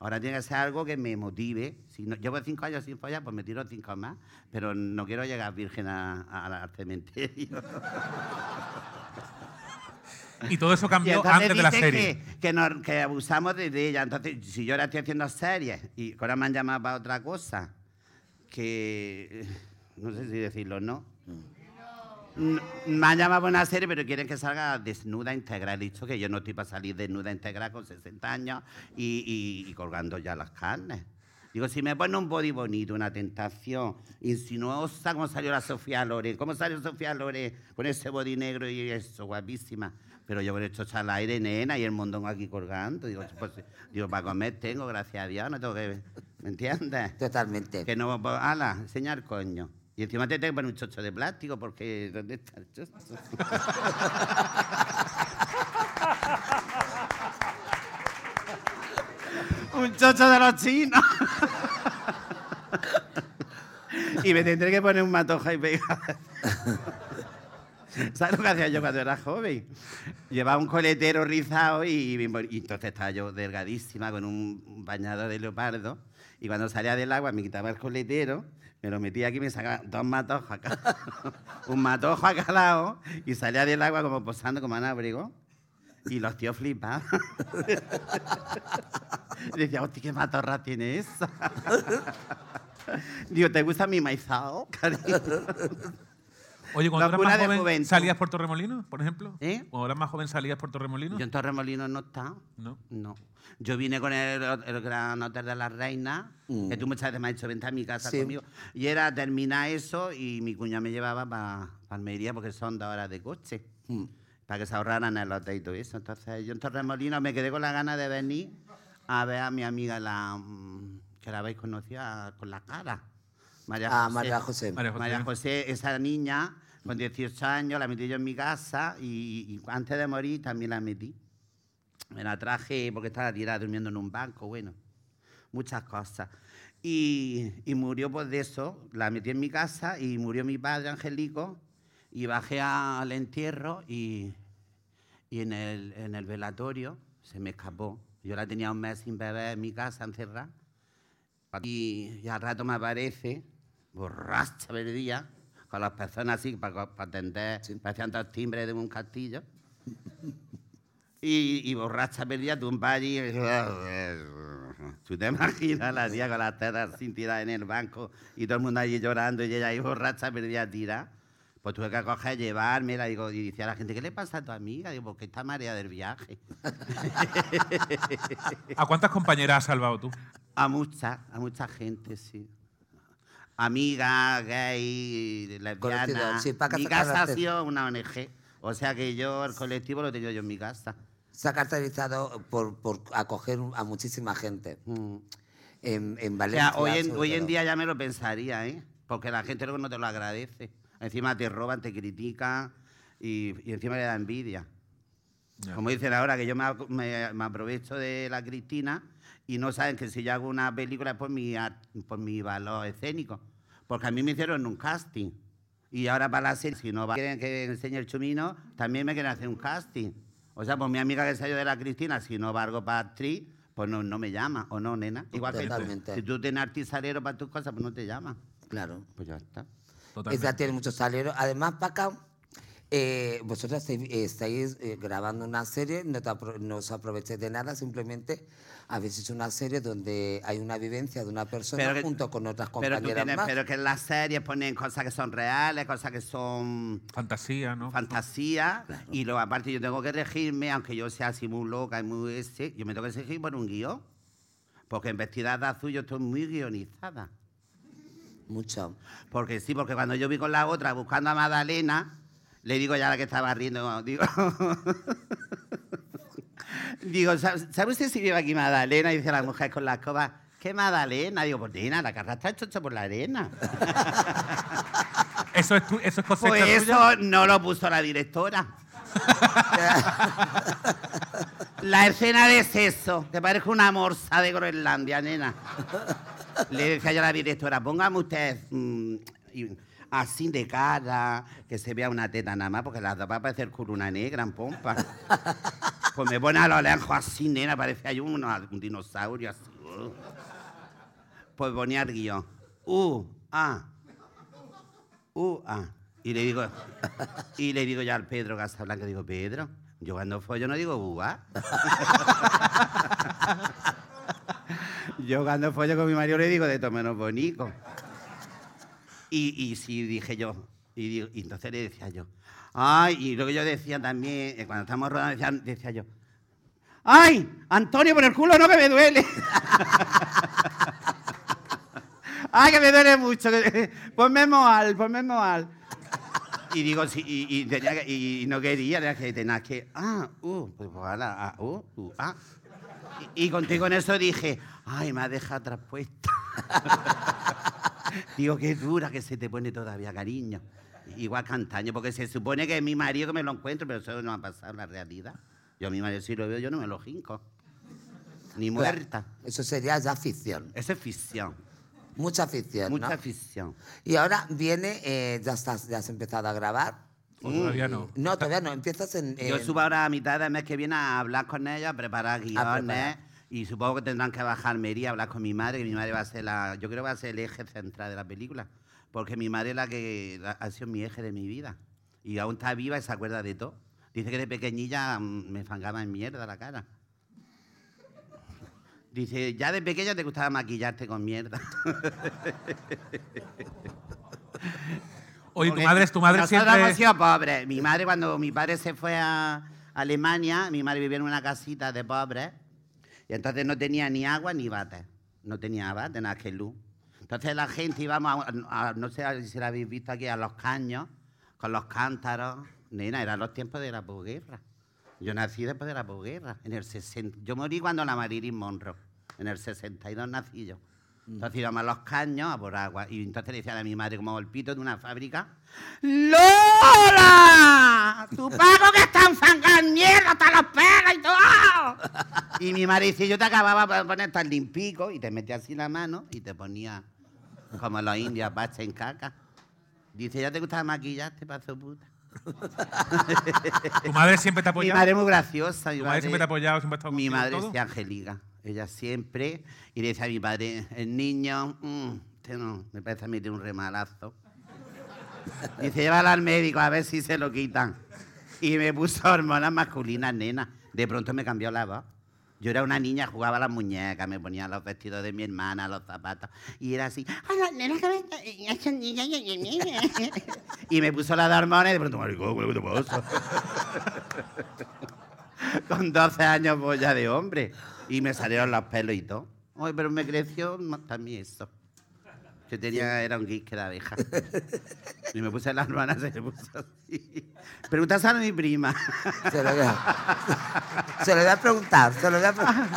Ahora tiene que ser algo que me motive. Si no, llevo cinco años sin follar, pues me tiro cinco más. Pero no quiero llegar virgen al cementerio. Y todo eso cambió antes de la serie. Que, que, nos- que abusamos de, de ella. Entonces, si yo ahora estoy haciendo series y ahora me han llamado para otra cosa, que no sé si decirlo o no. N- Me han llamado para una serie, pero quieren que salga desnuda integral. He dicho que yo no estoy para salir desnuda integral con 60 años y, y- y colgando ya las carnes. Digo, si me pone un body bonito, una tentación insinuosa, como salió la Sofía Loren. ¿Cómo salió Sofía Loren con ese body negro y eso, guapísima? Pero yo con esto al aire, nena, y el mondongo aquí colgando. Digo, pues, digo, para comer tengo, gracias a Dios, no tengo que... ¿Me entiendes? Totalmente. Que no, pues, ala, enseñar coño. Y encima te tengo que poner un chocho de plástico porque [laughs] ¿dónde está el chocho? [laughs] un chocho de los chinos. [laughs] y me tendré que poner un matojo y pegar. [laughs] ¿Sabes lo que hacía yo cuando era joven? Llevaba un coletero rizado y, y entonces estaba yo delgadísima con un bañador de leopardo. Y cuando salía del agua me quitaba el coletero, me lo metía aquí y me sacaba dos matojos acá. [laughs] un matojo a cada lado y salía del agua como posando como un abrigo. Y los tíos flipaban. [laughs] decía, hostia, qué matorra tiene esa. Digo, ¿te gusta mi maizao, cariño? Oye, cuando eras más joven, juventud. ¿salías por Torremolinos, por ejemplo? ¿Eh? Cuando eras más joven, ¿salías por Torremolinos? Yo en Torremolinos no estaba. No. No. Yo vine con el, el Gran Hotel de la Reina, que tú muchas veces me has dicho, vente a mi casa Sí. conmigo. Y era terminar eso y mi cuñado me llevaba para Almería porque son dos horas de coche. Para que se ahorraran el hotel y todo eso. Entonces yo en Torremolinos me quedé con la gana de venir a ver a mi amiga, la mm, que la habéis conocido con la cara. María Ah, José. María José. María José. María José, esa niña, con 18 años, la metí yo en mi casa y, y antes de morir también la metí. Me la traje porque estaba tirada durmiendo en un banco, bueno, muchas cosas. Y, y murió pues de eso, la metí en mi casa y murió mi padre, Angelico, y bajé al entierro y, y en, el, en el velatorio se me escapó. Yo la tenía un mes sin beber en mi casa, encerrada. Y, y al rato me aparece, borracha perdida, con las personas así para, atender, parecían dos timbres de un castillo. Y, y borracha perdida, tumba allí. Tú te imaginas la tía con las tetas sin tirar en el banco y todo el mundo allí llorando y ella ahí borracha perdida tira. Pues tuve que coger, llevármela digo, y decía a la gente, ¿qué le pasa a tu amiga? Digo, porque está marea del viaje. ¿A cuántas compañeras has salvado tú? A mucha, a mucha gente, sí. Amigas, gay, lesbianas. sí, para mi casa ha sido una ONG. O sea que yo, el colectivo lo he tenido yo en mi casa. Se ha caracterizado por, por acoger a muchísima gente. Mm. En, en O Valencia. sea, hoy en, hoy en día ya me lo pensaría, ¿eh? Porque la gente luego no te lo agradece. Encima te roban, te critican y, y encima le da envidia. Ya. Como dicen ahora, que yo me, me- me aprovecho de la Cristina y no saben que si yo hago una película es por mi, por mi valor escénico. Porque a mí me hicieron un casting. Y ahora para la serie, si no va- quieren que enseñe el chumino, también me quieren hacer un casting. O sea, pues mi amiga que salió de la Cristina, si no valgo para actriz, pues no, no me llama. ¿O no, nena? Igual que tú. Totalmente. Si tú tienes artisalero para tus cosas, pues no te llaman. Claro. Pues ya está. Totalmente. Esa tiene mucho salero. Además, Paca, eh, vosotras estáis, eh, grabando una serie, no, te apro- no os aprovechéis de nada, simplemente habéis hecho una serie donde hay una vivencia de una persona Pero que- junto con otras Pero, compañeras tienes- más. pero que en las series ponen cosas que son reales, cosas que son Fantasía, ¿no? fantasía. Y luego, aparte, yo tengo que regirme, aunque yo sea así muy loca y muy ese, yo me tengo que regir por un guion. Porque en Vestida de Azul yo estoy muy guionizada. Mucho. Porque sí, porque cuando yo vi con la otra buscando a Magdalena, le digo ya a la que estaba riendo, digo, [laughs] digo, ¿sabe usted si vive aquí Magdalena? Y dice la mujer con la escoba, ¿qué Magdalena? Digo, pues nena, la carra está chocha por la arena. [laughs] Eso es, tu- eso es cosecha Pues tuya. eso no lo puso la directora. [laughs] la escena de sexo, que parece una morsa de Groenlandia, nena. Le decía yo a la directora, póngame usted mm, y- así de cara, que se vea una teta nada más, porque las dos va a parecer culo una negra en pompa. [laughs] Pues me pone a lo lejos así, nena, parece ahí un, un dinosaurio así. uh. Pues ponía el guion. Uh, ah, uh, ah. Y le digo, y le digo ya al Pedro Casablanca, digo, Pedro, yo cuando follo no digo ah. [laughs] yo cuando follo con mi marido le digo de todo menos bonito. Y, y sí, dije yo, y, y entonces le decía yo, ay, y luego yo decía también, eh, cuando estamos rodando, decía, yo, ay, Antonio, por el culo no que me duele. [laughs] Ay, que me duele mucho. Ponme moal, ponme moal. Y digo, sí, y, y no quería, tenía que, tenía que, ah, uh, pues ojalá, ah, uh, uh, ah. Y, y contigo en eso dije, ay, me ha dejado traspuesta. [laughs] digo, qué dura que se te pone todavía, cariño. Igual cantaño, porque se supone que es mi marido que me lo encuentro, pero eso no ha pasado en la realidad. Yo a mi marido si lo veo, yo no me lo jinco. Ni muerta. Eso sería ya ficción. Eso es ficción. Mucha ficción. Mucha ¿no? ficción. Y ahora viene, eh, ya, estás, ya has empezado a grabar. O todavía no. No, todavía no. Empiezas en. Yo subo ahora a mitad del mes que viene a hablar con ella, a preparar guiones. preparar. Y supongo que tendrán que bajar a Almería a hablar con mi madre, que mi madre va a ser la. Yo creo que va a ser el eje central de la película. Porque mi madre es la que la- ha sido mi eje de mi vida. Y aún está viva y se acuerda de todo. Dice que de pequeñilla mm, me fangaba en mierda la cara. Dice, ya de pequeña te gustaba maquillarte con mierda. [laughs] Oye, tu madre, tu madre nosotros siempre... hemos sido pobres. Mi madre, cuando mi padre se fue a Alemania, mi madre vivía en una casita de pobres y entonces no tenía ni agua ni bate. No tenía bate, nada que luz. Entonces la gente íbamos, a, a- no sé si la habéis visto aquí, a los caños, con los cántaros. Nena, eran los tiempos de la posguerra. Yo nací después de la posguerra. En el 60, yo morí cuando la Marilyn Monroe. En el 62 nací yo. Entonces íbamos a los caños a por agua. Y entonces le decían a mi madre, como golpito de una fábrica, ¡Lola! ¡Tu pago que está en mierda hasta los pelos y todo! [laughs] Y mi madre dice, yo te acababa de poner tan limpico y te metía así la mano y te ponía como los indios, bacha en caca. Dice, ¿ya te gusta maquillarte, paso puta? [laughs] Tu madre siempre te ha Mi apoyado. madre es muy graciosa. mi Tu madre siempre te ha apoyado, siempre ha estado Mi contigo en madre todo. es Angélica. Ella siempre. Y le decía a mi padre, el niño, mm, este no, me parece a mí tiene un remalazo. [laughs] Dice, llévala al médico a ver si se lo quitan. Y me puso hormonas masculinas, nena. De pronto me cambió la voz. Yo era una niña, jugaba las muñecas, me ponía los vestidos de mi hermana, los zapatos. Y era así, ¡ay, la nena que me está- esa niña, ña, ña, ña, ña". Y me puso la de hormonas y de pronto, maricón, ¿qué te pasa? [laughs] Con 12 años voy ya de hombre. Y me salieron los pelos y todo. Ay, pero me creció también eso. Yo tenía, era un geek que de abeja. Y me puse las manos y se me puso así. Preguntas a mi prima. Se lo voy a, se lo voy a preguntar, se lo voy a preguntar.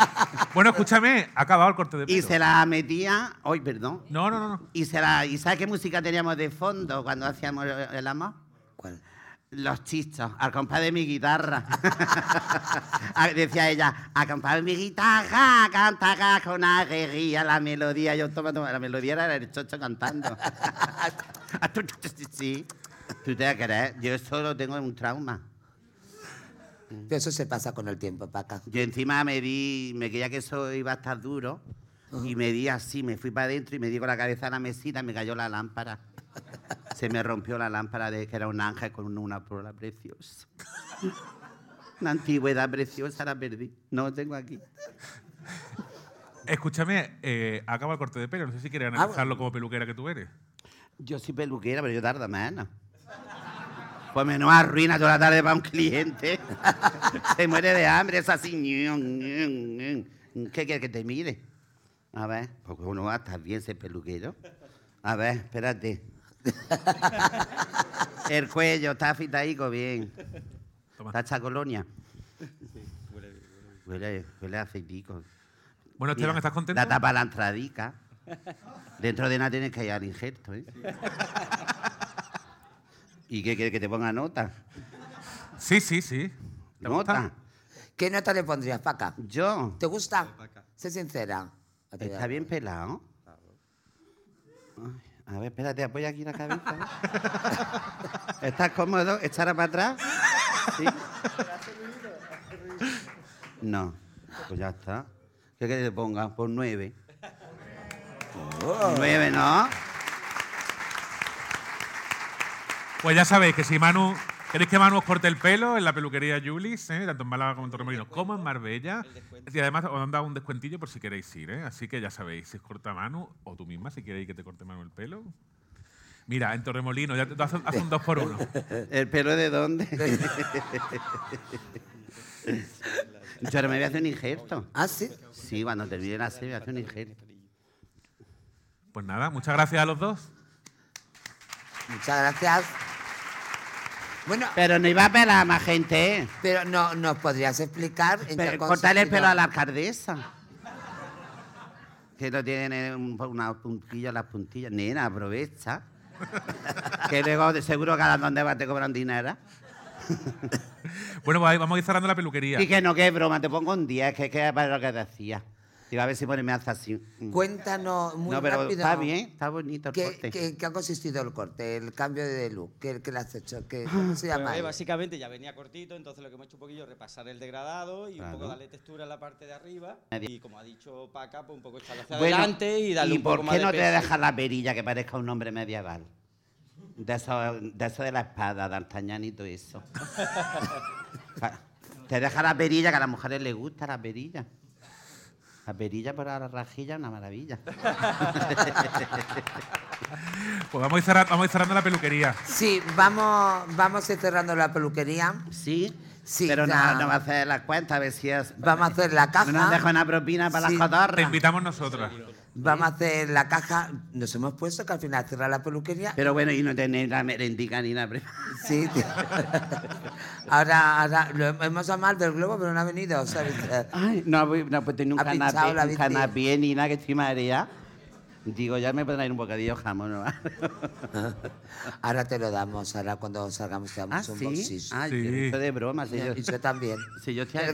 Bueno, escúchame, ha acabado el corte de pelo. Y se la metía. Ay, perdón. No, no, no, no. Y, se la, ¿Y sabes qué música teníamos de fondo cuando hacíamos el amor? ¿Cuál? Los chichos, al compás de mi guitarra. [laughs] Decía ella, a compás de mi guitarra, canta con alegría la melodía. Yo toma, toma, la melodía era el chocho cantando. [laughs] sí. ¿Tú te crees? Yo eso lo tengo en un trauma. Eso se pasa con el tiempo, Paca. Yo encima me di, me creía que eso iba a estar duro. Y me di así, me fui para adentro y me di con la cabeza a la mesita y me cayó la lámpara. Se me rompió la lámpara de que era un ángel con una flora preciosa. Una antigüedad preciosa la perdí. No lo tengo aquí. Escúchame, eh, acaba el corte de pelo. No sé si quieres Ah, analizarlo como peluquera que tú eres. Yo soy peluquera, pero yo tardo menos. Pues menos arruina toda la tarde para un cliente. [laughs] Se muere de hambre, es así. ¿Qué quieres que te mire? A ver, porque uno va a estar bien ser peluquero. A ver, espérate. [laughs] El cuello está afeitadico bien. Toma. ¿Está hecha colonia? Huele, huele a aceitico. Bueno, Esteban, Mira, ¿estás contento? La tapa la entradica. Dentro de nada tienes que ir al injerto, ¿eh? ¿Y qué quieres que te ponga nota? Sí, sí, sí. ¿Te ¿Nota? gusta? ¿Qué nota le pondrías, Paca? Yo. ¿Te gusta? Sé sincera. Está bien pelado. Ay, a ver, espérate, apoya aquí la cabeza. ¿eh? ¿Estás cómodo? ¿Echar para atrás? ¿Sí? No. Pues ya está. ¿Qué quieres que te ponga? Por nueve. Nueve, ¿no? Pues ya sabéis que si Manu. ¿Queréis que Manu os corte el pelo en la peluquería Julis, eh? tanto en Málaga como en Torremolinos, como en Marbella? Y además os han dado un descuentillo por si queréis ir, ¿eh? Así que ya sabéis, si os corta Manu, o tú misma, si queréis que te corte Manu el pelo. Mira, en Torremolinos, ya te, hace un dos por uno. [laughs] ¿El pelo de dónde? [laughs] Yo ahora me voy a hacer un injerto. ¿Ah, sí? Sí, cuando termine la serie voy a hacer un injerto. Pues nada, muchas gracias a los dos. Muchas gracias. Bueno, Pero no iba a pelar a más gente, ¿eh? pero no, ¿nos podrías explicar en qué Pero cortarle el pelo a la alcaldesa. Que no tiene un, una puntilla en las puntillas. Nena, aprovecha. [laughs] que luego de seguro cada donde va te cobran dinero. Bueno, pues ahí vamos a ir cerrando la peluquería. Y que no, que es broma, te pongo un 10, que, que es para lo que decía. Digo, a ver si pone me hace así. Mm. Cuéntanos muy no, pero rápido. está bien, está bonito el ¿Qué, corte. qué- qué ha consistido el corte, el cambio de look? ¿Qué, qué le has hecho? ¿Qué, ¿Cómo se llama? Pues, él? básicamente ya venía cortito, entonces lo que hemos hecho un poquillo es repasar el degradado y un Claro. poco darle textura en la parte de arriba. Y como ha dicho Paca, pues un poco echarlo hacia Bueno, adelante y darle un por poco más qué de no te peso. dejas la perilla que parezca un hombre medieval? De eso, de eso de la espada, D'Artagnan y todo eso. [laughs] Te deja la perilla, que a las mujeres les gusta la perilla. La perilla por la rajilla, una maravilla. [laughs] Pues vamos a ir cerrando, vamos a ir cerrando la peluquería. Sí, vamos, vamos a ir cerrando la peluquería. Sí, Sí, pero no, no va a hacer las cuentas, a ver si es... Vamos a hacer la caja. No nos deja una propina para Sí. las Te cotorras. invitamos nosotras. Vamos a hacer la caja. Nos hemos puesto que al final cierra la peluquería. Pero bueno, y no tenéis la merendica ni la... [laughs] Sí. tío. [laughs] ahora, ahora lo hemos llamado del globo, pero no ha venido. ¿sabes? Ay, no, no pues tengo un canapé, un canapé ni nada que estoy mareada. Digo, ya me podrán ir un bocadillo jamón, ¿no? [laughs] Ahora te lo damos, ahora cuando salgamos te ¿Ah, damos un sí? bolsillo. Ah, Sí. yo estoy de broma. Si yo, Y yo también. si yo estoy a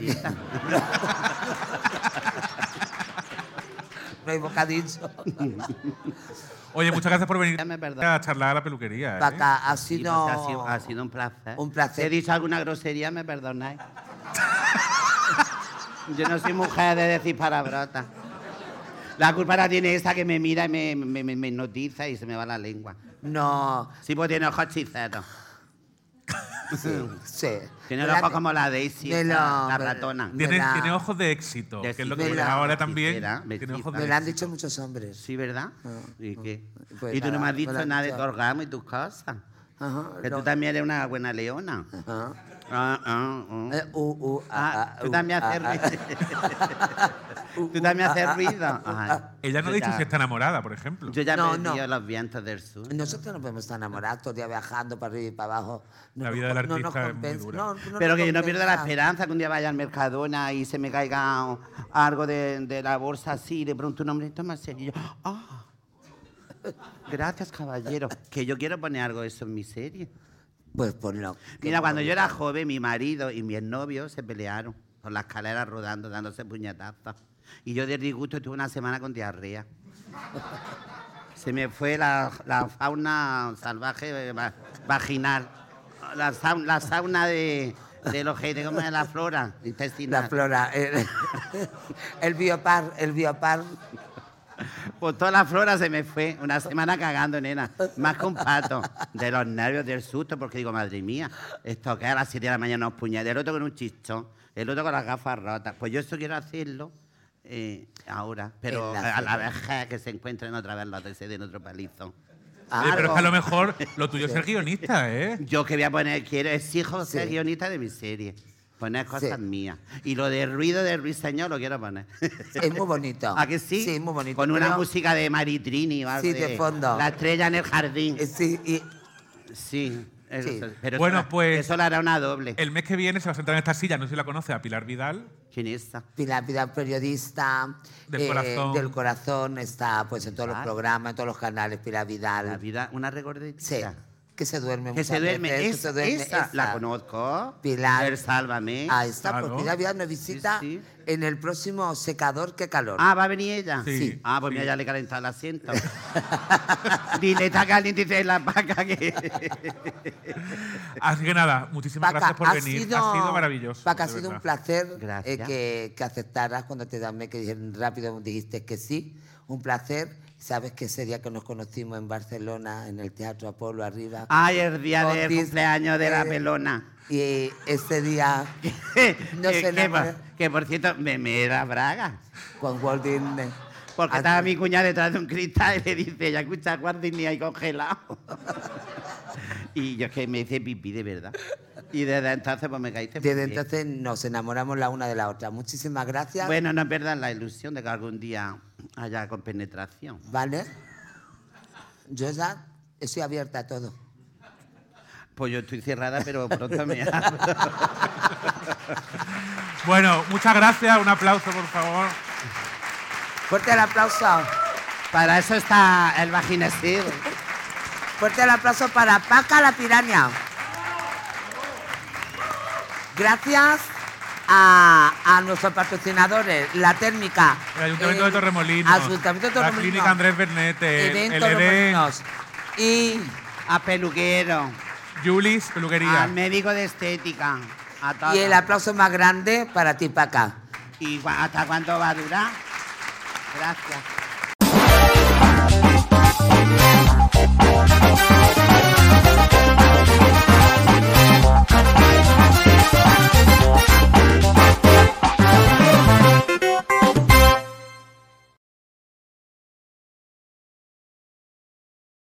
dieta. No hay bocadillo. Oye, muchas gracias por venir Ya me perdona. a charlar a la peluquería. ¿eh? Paca, ha Sí, sido, pues ha, sido, ha sido un placer. un placer. Si he dicho alguna grosería, me perdonáis. [laughs] yo no soy mujer de decir palabrotas. La culpa la tiene esa que me mira y me, me, me- me hipnotiza y se me va la lengua. No, Sí, pues tiene ojos chiceros. Sí. Tiene los ojos como la Daisy, me la, lo- la me- ratona. Tiene, la- tiene ojos de éxito, De que es lo que la- ahora también. Tiene ojos de Me lo han éxito. dicho muchos hombres. Sí, ¿verdad? ¿Y qué? Pues y tú no me has dicho nada de tu orgasmo y tus cosas. Ajá, Que no. tú también eres una buena leona. Ajá. Ah, ah, ah. Eh, uh, uh, Ah, tú uh, también haces ah, ruido. [laughs] Tú también haces ruido. Ella no ha dicho si está enamorada, por ejemplo. Yo ya No, me no. los vientos del sur. Nosotros no podemos estar enamorados todo el día viajando para arriba y para abajo. No La vida del artista es muy dura. no, no Pero que yo no pierdo la esperanza que un día vaya al Mercadona y se me caiga algo de, de la bolsa así y de pronto un hombre toma serio. Y yo, ah, gracias caballero. Que yo quiero poner algo de eso en mi serie. Pues ponlo. Mira, cuando yo era joven, mi marido y mi exnovio se pelearon por la escalera rodando, dándose puñetazos. Y yo de disgusto estuve una semana con diarrea. [laughs] Se me fue la, la fauna salvaje eh, va- vaginal. La, la sauna de, del ojete, ¿cómo es la flora intestinal? La flora. El, [laughs] el biopar, el biopar. Pues toda la flora se me fue. Una semana cagando, nena. Más que un pato. De los nervios, del susto, porque digo, madre mía, esto que a las 7 de la mañana unos puñales, el otro con un chichón, el otro con las gafas rotas. Pues yo eso quiero hacerlo eh, ahora, pero En a la vejez que se encuentren otra vez los de den otro palizo. Oye, pero es que a lo mejor lo tuyo es ser guionista, ¿eh? Yo que voy a poner, quiero, exijo Sí. ser guionista de mi serie. Poner cosas Sí. mías. Y lo de ruido de ruiseñor lo quiero poner. Es muy bonito. [laughs] ¿A que sí? Sí, muy bonito. Con una pero- música de Maritrini o algo Sí, de fondo. La estrella en el jardín. Eh, Sí, y Sí. eso- Sí. Pero Bueno, eso, la- pues- Eso lo hará una doble. El mes que viene se va a sentar en esta silla, no sé si la conoce, a Pilar Vidal. ¿Quién es esa? Pilar, Pilar periodista eh, Del Corazón. del corazón está pues en todos los Claro. programas, en todos los canales, Pilar Vidal. La vida, una recordita. Sí, que se duerme Que se duerme. veces, que Es- se duerme, esa, la esa. conozco. Pilar. El Sálvame. Ahí está, Claro. pues Pilar nos visita Sí, sí. en el próximo secador que calor. Ah, ¿va a venir ella? Sí. Ah, pues Sí. mira, ya le he calentado el asiento. [laughs] Dile, está caliente la vaca que... [laughs] Así que nada, muchísimas Paca, gracias por ha venir. sido, ha sido maravilloso. Paca, ha sido un placer eh, Gracias. que, que aceptaras cuando te llamé, que rápido dijiste que sí. Un placer. Sabes que ese día que nos conocimos en Barcelona, en el Teatro Apolo, arriba. Ay, el día del Otis, cumpleaños de la eh, pelona. Y ese día, [laughs] No sé que por, que, por cierto, me, me era braga. con Walt Disney. Porque Ah, estaba mi cuñada detrás de un cristal y le dice, ya escucha Walt Disney ahí congelado. [laughs] y yo es que me hice pipí de verdad. Y desde entonces pues me caíste Desde entonces nos enamoramos la una de la otra. Muchísimas gracias. Bueno, no pierdan la ilusión de que algún día haya con penetración. ¿Vale? Yo ya estoy abierta a todo. Pues yo estoy cerrada, pero pronto me [laughs] abro. Bueno, muchas gracias. Un aplauso, por favor. Fuerte el aplauso. Para eso está el vaginesil. Fuerte el aplauso para Paca la Piraña. Gracias a, a nuestros patrocinadores, la térmica. El Ayuntamiento de Torremolinos. Ayuntamiento de La Torremolinos. Clínica Andrés Bernete. Edén el Edén. Torremolinos. Y A peluquero. Julis Peluquería. Al médico de estética. A. Y el aplauso más grande para ti, Paca. ¿Y hasta cuánto va a durar? Gracias.